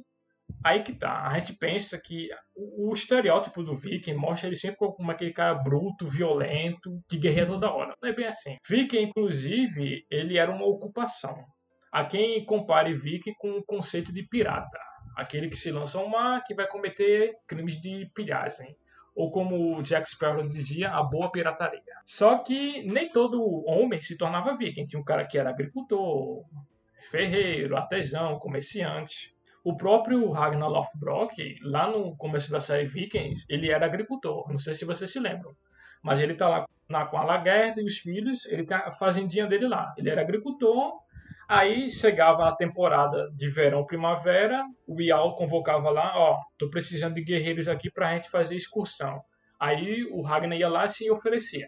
Aí que tá. A gente pensa que o, estereótipo do viking mostra ele sempre como aquele cara bruto, violento, que guerreia toda hora. Não é bem assim. Viking, inclusive, ele era uma ocupação. A quem compare Viking com o conceito de pirata, aquele que se lança ao mar que vai cometer crimes de pilhagem. Ou como Jack Sparrow dizia, a boa pirataria. Só que nem todo homem se tornava viking. Tinha um cara que era agricultor, ferreiro, artesão, comerciante. O próprio Ragnar Lothbrok, lá no começo da série Vikings, ele era agricultor. Não sei se vocês se lembram. Mas ele tá lá na, com a Lagertha e os filhos, ele tem a fazendinha dele lá. Ele era agricultor Aí chegava a temporada de verão, primavera, o IAL convocava lá, ó, tô precisando de guerreiros aqui pra gente fazer excursão. Aí o Ragnar ia lá e se oferecia.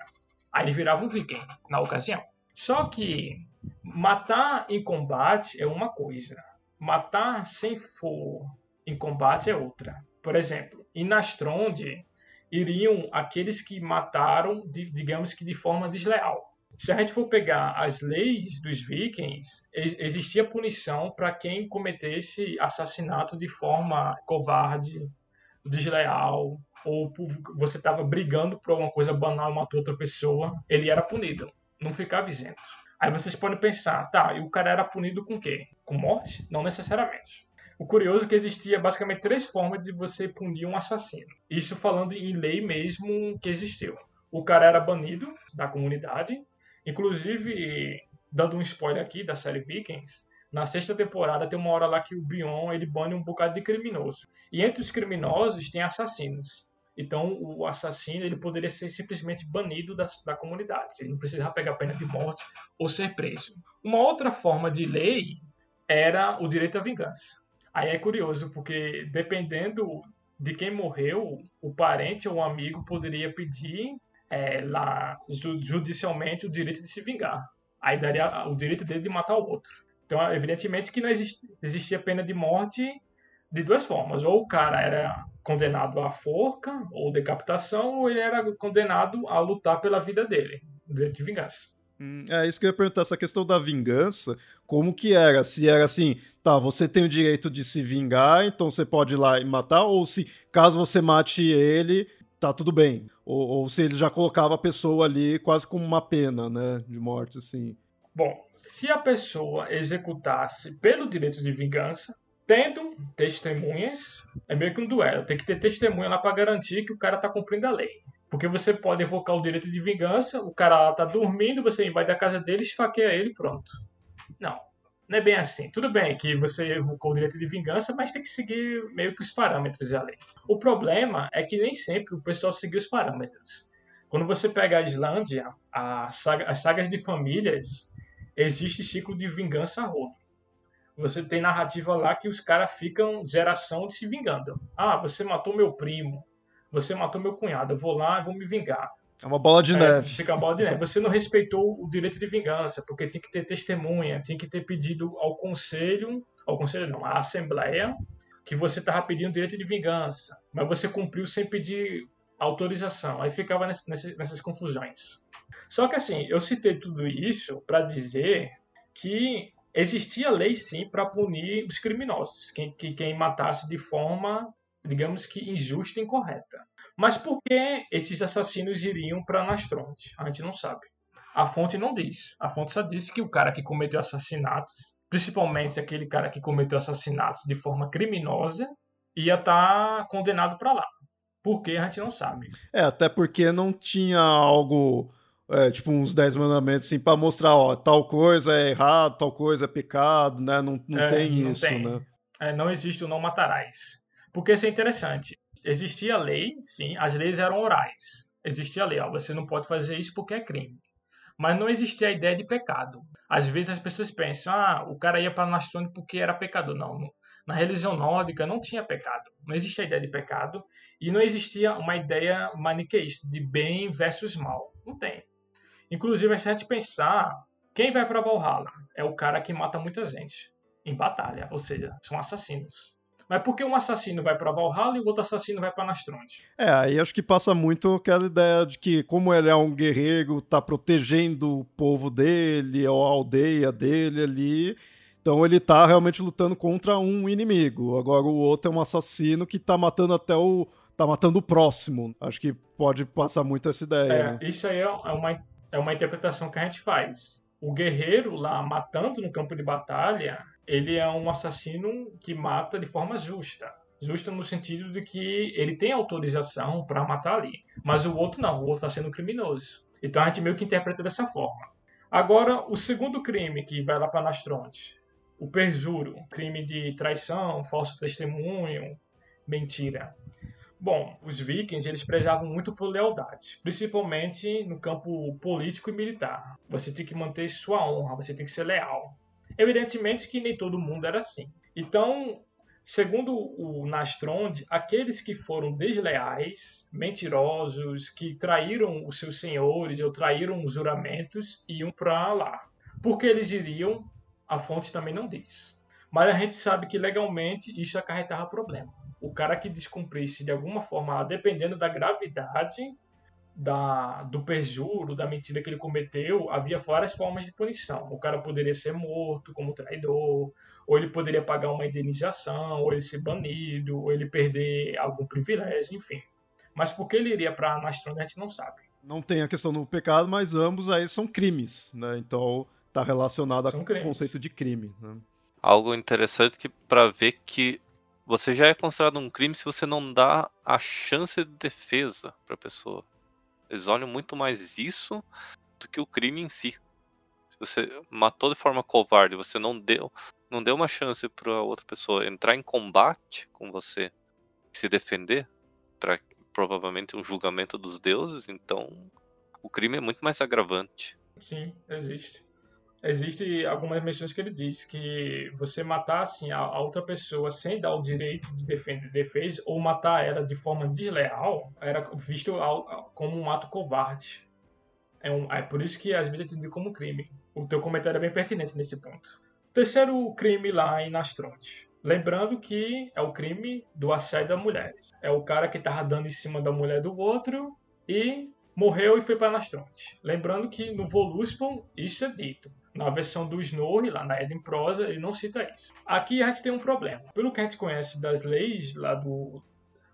Aí ele virava um viking na ocasião. Só que matar em combate é uma coisa, matar sem for em combate é outra. Por exemplo, em Nastronde iriam aqueles que mataram, digamos que de forma desleal se a gente for pegar as leis dos vikings, existia punição para quem cometesse assassinato de forma covarde, desleal, ou você estava brigando por alguma coisa banal matou outra pessoa, ele era punido, não ficava isento. Aí vocês podem pensar, tá, e o cara era punido com quê? Com morte? Não necessariamente. O curioso é que existia basicamente três formas de você punir um assassino. Isso falando em lei mesmo que existiu. O cara era banido da comunidade, Inclusive, dando um spoiler aqui da série Vikings, na sexta temporada tem uma hora lá que o Bion ele bane um bocado de criminoso. E entre os criminosos tem assassinos. Então o assassino ele poderia ser simplesmente banido da, da comunidade. Ele não precisava pegar pena de morte ou ser preso. Uma outra forma de lei era o direito à vingança. Aí é curioso, porque dependendo de quem morreu, o parente ou o amigo poderia pedir é, lá judicialmente o direito de se vingar. Aí daria o direito dele de matar o outro. Então, evidentemente que não existia pena de morte de duas formas. Ou o cara era condenado à forca ou decapitação, ou ele era condenado a lutar pela vida dele, direito de vingança. Hum, é isso que eu ia perguntar, essa questão da vingança, como que era? Se era assim, tá, você tem o direito de se vingar, então você pode ir lá e matar, ou se caso você mate ele, tá tudo bem. Ou, ou se ele já colocava a pessoa ali quase como uma pena, né, de morte, assim. Bom, se a pessoa executasse pelo direito de vingança, tendo testemunhas, é meio que um duelo. Tem que ter testemunha lá para garantir que o cara tá cumprindo a lei. Porque você pode evocar o direito de vingança, o cara lá tá dormindo, você vai da casa dele, esfaqueia ele pronto. Não, não é bem assim. Tudo bem que você evocou o direito de vingança, mas tem que seguir meio que os parâmetros da lei. O problema é que nem sempre o pessoal seguiu os parâmetros. Quando você pega a Islândia, a saga, as sagas de famílias, existe ciclo de vingança rodo você tem narrativa lá que os caras ficam geração de se vingando. Ah, você matou meu primo, você matou meu cunhado, eu vou lá e vou me vingar. É uma bola de é, neve. Fica uma bola de neve. Você não respeitou o direito de vingança, porque tinha que ter testemunha, tinha que ter pedido ao conselho, ao conselho não, à assembleia, que você estava pedindo direito de vingança, mas você cumpriu sem pedir autorização. Aí ficava nessas, nessas confusões. Só que assim, eu citei tudo isso para dizer que existia lei sim para punir os criminosos, quem, que, quem matasse de forma, digamos que injusta e incorreta. Mas por que esses assassinos iriam para Nastronte? A gente não sabe. A fonte não diz. A fonte só disse que o cara que cometeu assassinatos, principalmente aquele cara que cometeu assassinatos de forma criminosa, ia estar tá condenado para lá. Por que a gente não sabe. É, até porque não tinha algo é, tipo uns 10 mandamentos assim para mostrar, ó, tal coisa é errado, tal coisa é pecado, né? Não, não é, tem não isso, tem. né? É, não existe o não matarás. Porque isso é interessante. Existia lei, sim, as leis eram orais. Existia a lei, ó, você não pode fazer isso porque é crime. Mas não existia a ideia de pecado. Às vezes as pessoas pensam, ah, o cara ia para Nastone porque era pecador. Não, na religião nórdica não tinha pecado. Não existia a ideia de pecado e não existia uma ideia maniqueísta de bem versus mal. Não tem. Inclusive, a gente pensar, quem vai para Valhalla é o cara que mata muita gente em batalha, ou seja, são assassinos. Mas por que um assassino vai para Valhalla e o outro assassino vai para Nastronde? É, aí acho que passa muito aquela ideia de que, como ele é um guerreiro, tá protegendo o povo dele, ou a aldeia dele ali, então ele tá realmente lutando contra um inimigo. Agora o outro é um assassino que tá matando até o. tá matando o próximo. Acho que pode passar muito essa ideia. É, né? isso aí é uma é uma interpretação que a gente faz. O guerreiro lá matando no campo de batalha, ele é um assassino que mata de forma justa. Justa no sentido de que ele tem autorização para matar ali. Mas o outro não, o outro está sendo criminoso. Então a gente meio que interpreta dessa forma. Agora, o segundo crime que vai lá para Nastronte, o perjuro, crime de traição, falso testemunho, mentira. Bom, os vikings eles prezavam muito por lealdade, principalmente no campo político e militar. Você tem que manter sua honra, você tem que ser leal. Evidentemente que nem todo mundo era assim. Então, segundo o Nastronde, aqueles que foram desleais, mentirosos, que traíram os seus senhores ou traíram os juramentos, iam para lá. Por que eles iriam? A fonte também não diz. Mas a gente sabe que legalmente isso acarretava problema o cara que descumprisse de alguma forma, dependendo da gravidade da, do perjuro, da mentira que ele cometeu, havia várias formas de punição. O cara poderia ser morto como traidor, ou ele poderia pagar uma indenização, ou ele ser banido, ou ele perder algum privilégio, enfim. Mas por que ele iria para a gente não sabe. Não tem a questão do pecado, mas ambos aí são crimes, né? Então está relacionado ao conceito de crime. Né? Algo interessante que para ver que você já é considerado um crime se você não dá a chance de defesa para a pessoa. Eles olham muito mais isso do que o crime em si. Se você matou de forma covarde, você não deu, não deu uma chance para outra pessoa entrar em combate com você, se defender para provavelmente um julgamento dos deuses, então o crime é muito mais agravante. Sim, existe existe algumas menções que ele diz que você matar assim a, outra pessoa sem dar o direito de defender defesa ou matar ela de forma desleal era visto como um ato covarde. É, um, é por isso que às vezes é entendido como crime. O teu comentário é bem pertinente nesse ponto. Terceiro crime lá em Nastronte. Lembrando que é o crime do assédio a mulheres. É o cara que tava dando em cima da mulher do outro e morreu e foi para Nastronte. Lembrando que no Voluspon isso é dito. Na versão do Snorri, lá na Eden Prosa, ele não cita isso. Aqui a gente tem um problema. Pelo que a gente conhece das leis lá do,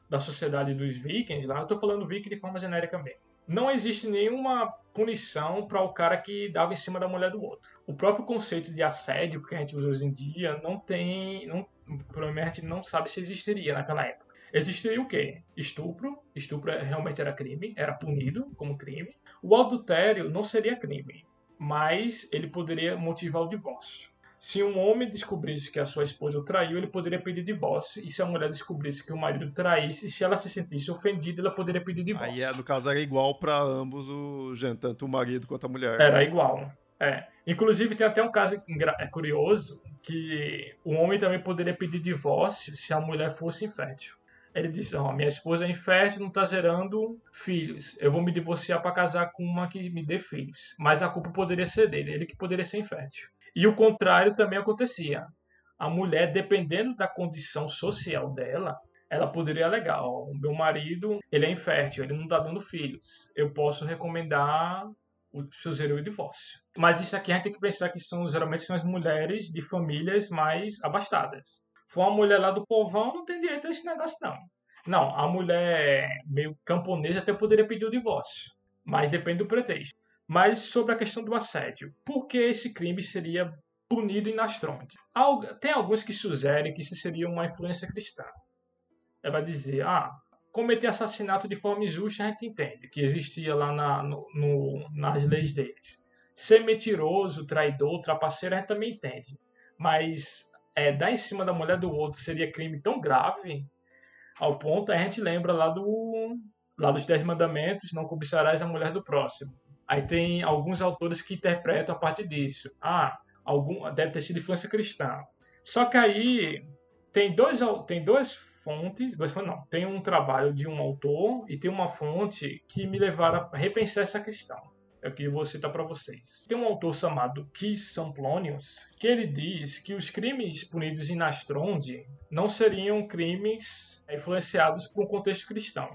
da sociedade dos vikings, lá, eu estou falando viking de forma genérica mesmo. Não existe nenhuma punição para o cara que dava em cima da mulher do outro. O próprio conceito de assédio que a gente usa hoje em dia não tem, não, provavelmente não sabe se existiria naquela época. Existiria o quê? Estupro. Estupro realmente era crime, era punido como crime. O adultério não seria crime, mas ele poderia motivar o divórcio. Se um homem descobrisse que a sua esposa o traiu, ele poderia pedir divórcio. E se a mulher descobrisse que o marido traísse, se ela se sentisse ofendida, ela poderia pedir divórcio. Aí, é, no caso, era igual para ambos, o, tanto o marido quanto a mulher. Era igual. É. Inclusive, tem até um caso é curioso que o homem também poderia pedir divórcio se a mulher fosse infértil. Ele disse: Ó, oh, minha esposa é infértil, não está gerando filhos. Eu vou me divorciar para casar com uma que me dê filhos. Mas a culpa poderia ser dele, ele que poderia ser infértil. E o contrário também acontecia. A mulher, dependendo da condição social dela, ela poderia alegar: ó, o meu marido ele é infértil, ele não está dando filhos. Eu posso recomendar o suzeiro e o divórcio. Mas isso aqui a gente tem que pensar que são geralmente são as mulheres de famílias mais abastadas. For uma mulher lá do povão, não tem direito a esse negócio, não. Não, a mulher meio camponesa até poderia pedir o divórcio, mas depende do pretexto. Mas sobre a questão do assédio, por que esse crime seria punido em Nastronte? Tem alguns que sugerem que isso seria uma influência cristã. Ela dizer, ah, cometer assassinato de forma injusta a gente entende, que existia lá na, no, no, nas leis deles. Ser mentiroso, traidor, trapaceiro a gente também entende. Mas é, dar em cima da mulher do outro seria crime tão grave ao ponto a gente lembra lá do lá dos Dez Mandamentos, não cobiçarás a mulher do próximo. Aí tem alguns autores que interpretam a partir disso. Ah, algum deve ter sido influência cristã. Só que aí tem dois tem duas fontes, dois não, tem um trabalho de um autor e tem uma fonte que me levaram a repensar essa questão. É que eu vou citar para vocês. Tem um autor chamado Keith Samplonius que ele diz que os crimes punidos em Nastronde não seriam crimes influenciados por um contexto cristão.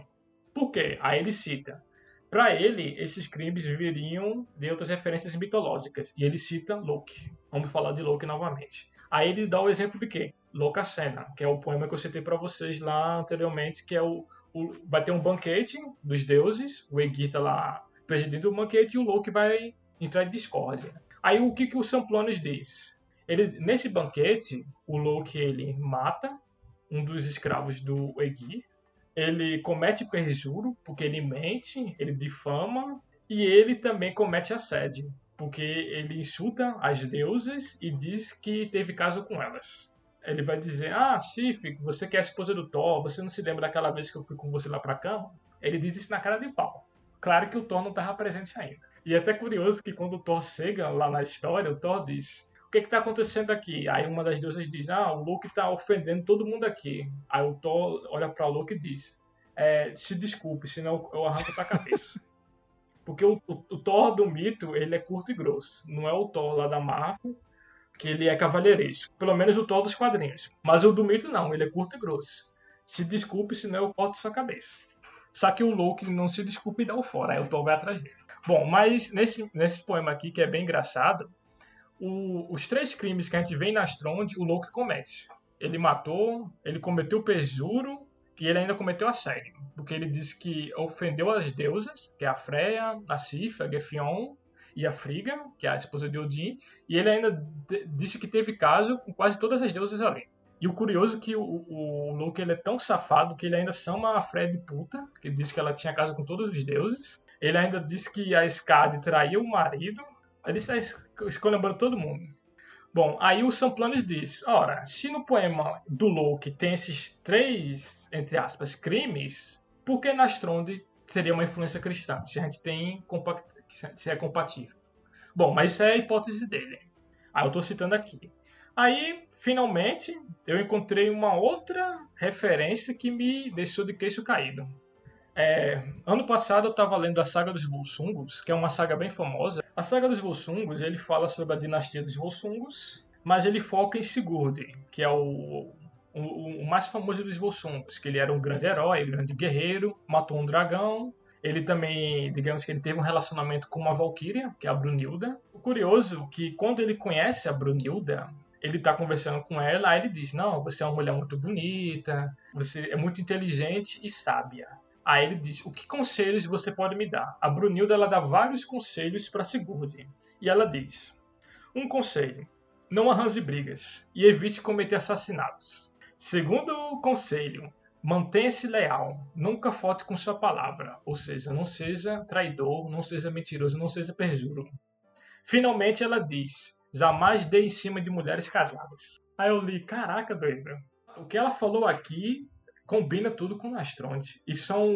Por quê? Aí ele cita. Para ele, esses crimes viriam de outras referências mitológicas. E ele cita Loki. Vamos falar de Loki novamente. Aí ele dá o exemplo de quê? Locacena, que é o poema que eu citei para vocês lá anteriormente, que é o, o, vai ter um banquete dos deuses, o Egita lá presidente do banquete e o Loki vai entrar em discórdia. Aí o que, que o Samplones diz? Ele, nesse banquete, o Loki ele mata um dos escravos do Egir, ele comete perjuro, porque ele mente, ele difama, e ele também comete assédio, porque ele insulta as deusas e diz que teve caso com elas. Ele vai dizer: Ah, Sif, você que é a esposa do Thor, você não se lembra daquela vez que eu fui com você lá pra cama? Ele diz isso na cara de pau. Claro que o Thor não estava presente ainda. E é até curioso que quando o Thor chega lá na história, o Thor diz: O que está acontecendo aqui? Aí uma das deusas diz: Ah, o Loki está ofendendo todo mundo aqui. Aí o Thor olha para o Loki e diz: é, Se desculpe, senão eu arranco a cabeça. Porque o, o, o, Thor do mito, ele é curto e grosso. Não é o Thor lá da Marvel, que ele é cavalheiresco. Pelo menos o Thor dos quadrinhos. Mas o do mito não, ele é curto e grosso. Se desculpe, senão eu corto sua cabeça. Só que o Loki não se desculpa e dá o fora, aí o Thor vai atrás dele. Bom, mas nesse, nesse poema aqui, que é bem engraçado, o, os três crimes que a gente vê na Astronde, o Loki comete. Ele matou, ele cometeu perjuro e ele ainda cometeu assédio. Porque ele disse que ofendeu as deusas, que é a Freya, a Sif, a Gefion e a Frigga, que é a esposa de Odin, e ele ainda disse que teve caso com quase todas as deusas ali. E o curioso é que o, o Luke ele é tão safado que ele ainda chama a Fred puta, que disse que ela tinha casa com todos os deuses. Ele ainda disse que a Skadi traiu o marido. Ele está escolhendo todo mundo. Bom, aí o Samplanes diz: ora, se no poema do Loki tem esses três, entre aspas, crimes, por que Nastronde seria uma influência cristã? Se a gente tem se é compatível. Bom, mas isso é a hipótese dele. Aí eu estou citando aqui. Aí, finalmente, eu encontrei uma outra referência que me deixou de queixo caído. É, ano passado eu estava lendo a saga dos Volsungos, que é uma saga bem famosa. A saga dos Volsungos ele fala sobre a dinastia dos Volsungos, mas ele foca em Sigurd, que é o, o, o mais famoso dos Volsungs, que ele era um grande herói, um grande guerreiro, matou um dragão. Ele também, digamos que ele teve um relacionamento com uma Valkyria, que é a Brunilda. O curioso é que quando ele conhece a Brunilda, ele está conversando com ela, aí ele diz: Não, você é uma mulher muito bonita, você é muito inteligente e sábia. Aí ele diz: O que conselhos você pode me dar? A Brunilda ela dá vários conselhos para Sigurd. E ela diz: Um conselho: não arranje brigas e evite cometer assassinatos. Segundo conselho, mantenha-se leal, nunca falte com sua palavra, ou seja, não seja traidor, não seja mentiroso, não seja perjuro. Finalmente ela diz: jamais dê em cima de mulheres casadas. Aí eu li, caraca, doido. O que ela falou aqui combina tudo com Nastronte. E são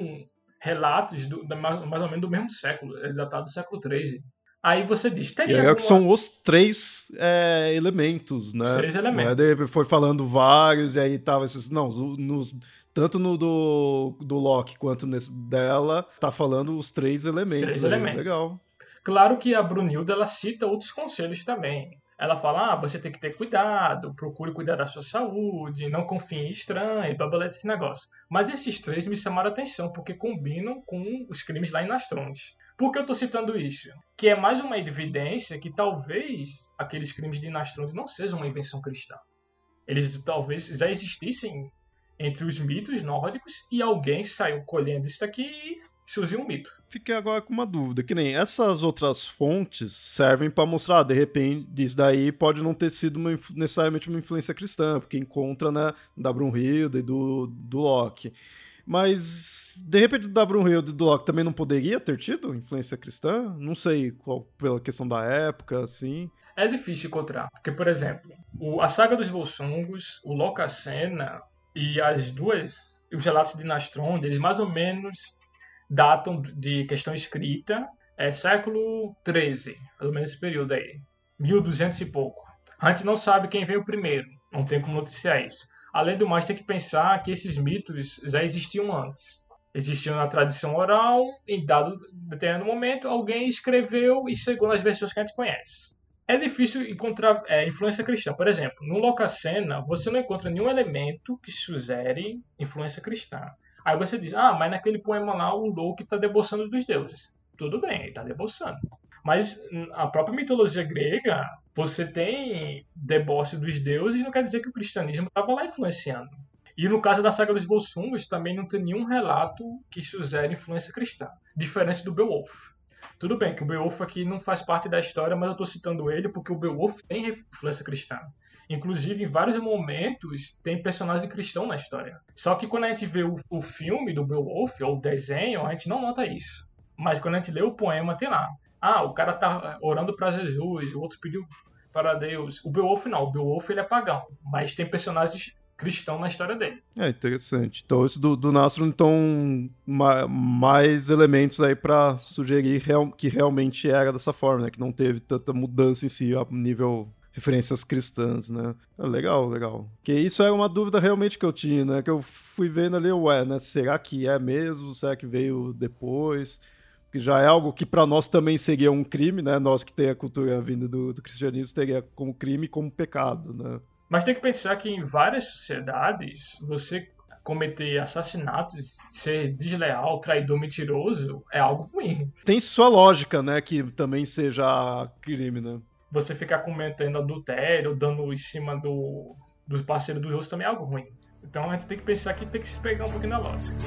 relatos do, mais, mais ou menos do mesmo século, datado do século XIII. Aí você diz, tem e é alguma... que são os três é, elementos, né? Os três elementos. É, foi falando vários, e aí tava esses. Não, nos, tanto no do, do Loki quanto nesse dela, tá falando os três elementos. Os três aí. elementos. Legal. Claro que a Brunilda ela cita outros conselhos também. Ela fala: ah, você tem que ter cuidado, procure cuidar da sua saúde, não confie em estranho, blá esse negócio. Mas esses três me chamaram a atenção, porque combinam com os crimes lá em Nastrondes. Por que eu estou citando isso? Que é mais uma evidência que talvez aqueles crimes de Nastrondes não sejam uma invenção cristã. Eles talvez já existissem entre os mitos nórdicos e alguém saiu colhendo isso daqui e surgiu um mito. Fiquei agora com uma dúvida, que nem essas outras fontes servem para mostrar, de repente, isso daí pode não ter sido uma, necessariamente uma influência cristã, porque encontra, né, da Brunhilde e do, do Loki. Mas, de repente, da Brunhilde e do Loki também não poderia ter tido influência cristã? Não sei qual, pela questão da época, assim. É difícil encontrar, porque, por exemplo, o, a saga dos Volsungos, o Locacena, e as duas, os relatos de Nastron, eles mais ou menos datam de questão escrita, é século XIII, mais ou menos esse período aí, 1200 e pouco. A gente não sabe quem veio primeiro, não tem como noticiar isso. Além do mais, tem que pensar que esses mitos já existiam antes. Existiam na tradição oral, em dado determinado momento, alguém escreveu e chegou nas versões que a gente conhece é difícil encontrar é, influência cristã. Por exemplo, no Locacena, você não encontra nenhum elemento que sugere influência cristã. Aí você diz, ah, mas naquele poema lá o Loki está deboçando dos deuses. Tudo bem, ele está deboçando. Mas a própria mitologia grega, você tem deboche dos deuses, não quer dizer que o cristianismo estava lá influenciando. E no caso da saga dos Bolsungos, também não tem nenhum relato que sugere influência cristã, diferente do Beowulf. Tudo bem que o Beowulf aqui não faz parte da história, mas eu estou citando ele porque o Beowulf tem influência cristã. Inclusive, em vários momentos, tem personagem cristão na história. Só que quando a gente vê o, o filme do Beowulf, ou o desenho, a gente não nota isso. Mas quando a gente lê o poema, tem lá. Ah, o cara tá orando para Jesus, o outro pediu para Deus. O Beowulf não, o Beowulf ele é pagão, mas tem personagens cristão na história dele. É interessante. Então, esse do, do Nastro, então, ma mais elementos aí para sugerir real que realmente era dessa forma, né? Que não teve tanta mudança em si a nível referências cristãs, né? É legal, legal. Que isso é uma dúvida realmente que eu tinha, né? Que eu fui vendo ali, ué, né? Será que é mesmo? Será que veio depois? Que já é algo que para nós também seria um crime, né? Nós que tem a cultura vinda do, do cristianismo teria como crime como pecado, né? Mas tem que pensar que em várias sociedades, você cometer assassinatos, ser desleal, traidor, mentiroso, é algo ruim. Tem sua lógica, né, que também seja crime, né? Você ficar cometendo adultério, dando em cima do, dos parceiros dos outros também é algo ruim. Então a gente tem que pensar que tem que se pegar um pouquinho na lógica.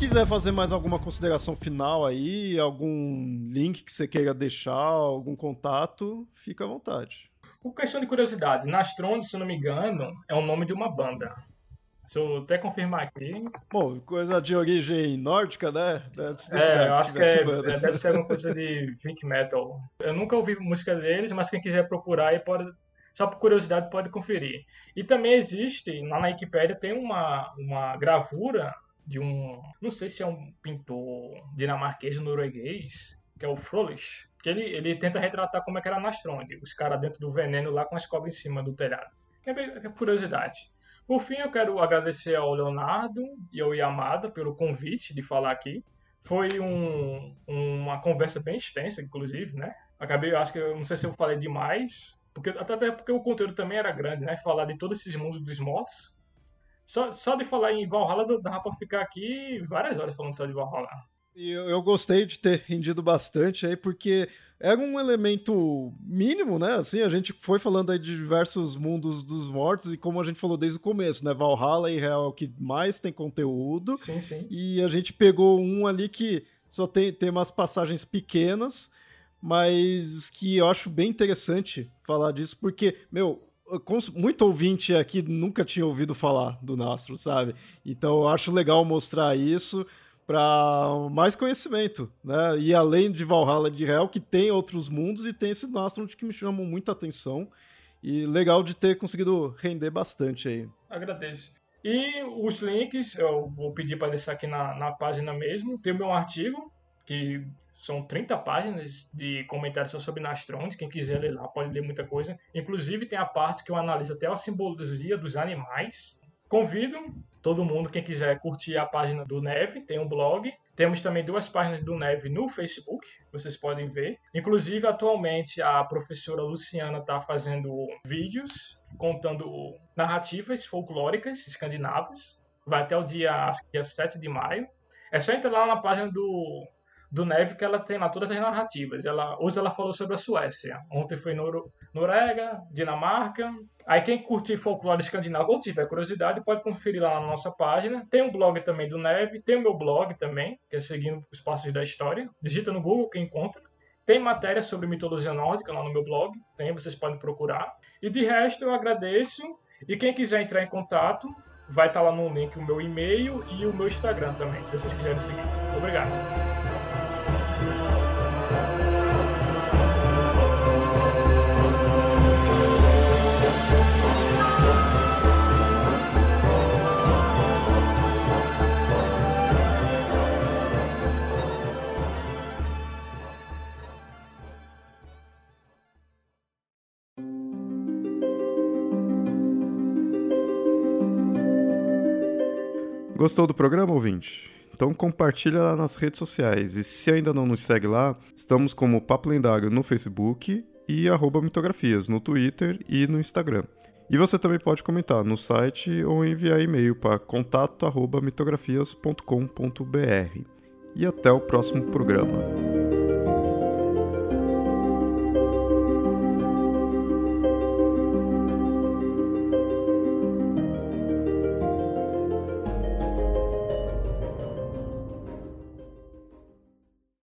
Quiser fazer mais alguma consideração final aí, algum link que você queira deixar, algum contato, fica à vontade. Por questão de curiosidade, Nastron, se não me engano, é o nome de uma banda. Deixa eu até confirmar aqui. Bom, coisa de origem nórdica, né? É, eu acho que é, é, deve ser alguma coisa de Vic Metal. Eu nunca ouvi música deles, mas quem quiser procurar aí pode, só por curiosidade pode conferir. E também existe, lá na Wikipedia tem uma, uma gravura de um. Não sei se é um pintor dinamarquês ou norueguês, que é o Froelich, que ele, ele tenta retratar como é que era Nastronde, os caras dentro do veneno lá com as cobras em cima do telhado. Que é, é curiosidade. Por fim, eu quero agradecer ao Leonardo e ao Yamada pelo convite de falar aqui. Foi um, uma conversa bem extensa, inclusive, né? Acabei, eu acho que eu não sei se eu falei demais, porque até porque o conteúdo também era grande, né? Falar de todos esses mundos dos mortos. Só, só de falar em Valhalla dá pra ficar aqui várias horas falando só de Valhalla. E eu, gostei de ter rendido bastante aí, porque era um elemento mínimo, né? Assim, a gente foi falando aí de diversos mundos dos mortos, e como a gente falou desde o começo, né? Valhalla e Real é o que mais tem conteúdo. Sim, sim. E a gente pegou um ali que só tem, tem umas passagens pequenas, mas que eu acho bem interessante falar disso, porque, meu, muito ouvinte aqui nunca tinha ouvido falar do Nastro, sabe? Então eu acho legal mostrar isso para mais conhecimento, né? E além de Valhalla de Real, que tem outros mundos e tem esse Nostromo que me chamam muita atenção. E legal de ter conseguido render bastante aí. Agradeço. E os links eu vou pedir para deixar aqui na, na página mesmo. Tem o meu artigo, que são 30 páginas de comentários sobre Nastrons. Quem quiser ler lá pode ler muita coisa. Inclusive tem a parte que eu analiso até a simbologia dos animais. Convido todo mundo, quem quiser curtir a página do Neve, tem um blog. Temos também duas páginas do Neve no Facebook, vocês podem ver. Inclusive, atualmente, a professora Luciana está fazendo vídeos contando narrativas folclóricas escandinavas. Vai até o dia, dia 7 de maio. É só entrar lá na página do do Neve que ela tem lá todas as narrativas. Ela, hoje ela falou sobre a Suécia. Ontem foi Nor Noruega, Dinamarca. Aí quem curtir folclore escandinavo ou tiver curiosidade pode conferir lá na nossa página. Tem um blog também do Neve, tem o meu blog também, que é Seguindo os Passos da História. Digita no Google que encontra. Tem matéria sobre mitologia nórdica lá no meu blog, tem, vocês podem procurar. E de resto eu agradeço. E quem quiser entrar em contato, vai estar lá no link o meu e-mail e o meu Instagram também, se vocês quiserem seguir. Obrigado. Gostou do programa, ouvinte? Então compartilha lá nas redes sociais. E se ainda não nos segue lá, estamos como Papo Lendário no Facebook e arroba mitografias no Twitter e no Instagram. E você também pode comentar no site ou enviar e-mail para contato@mitografias.com.br. E até o próximo programa.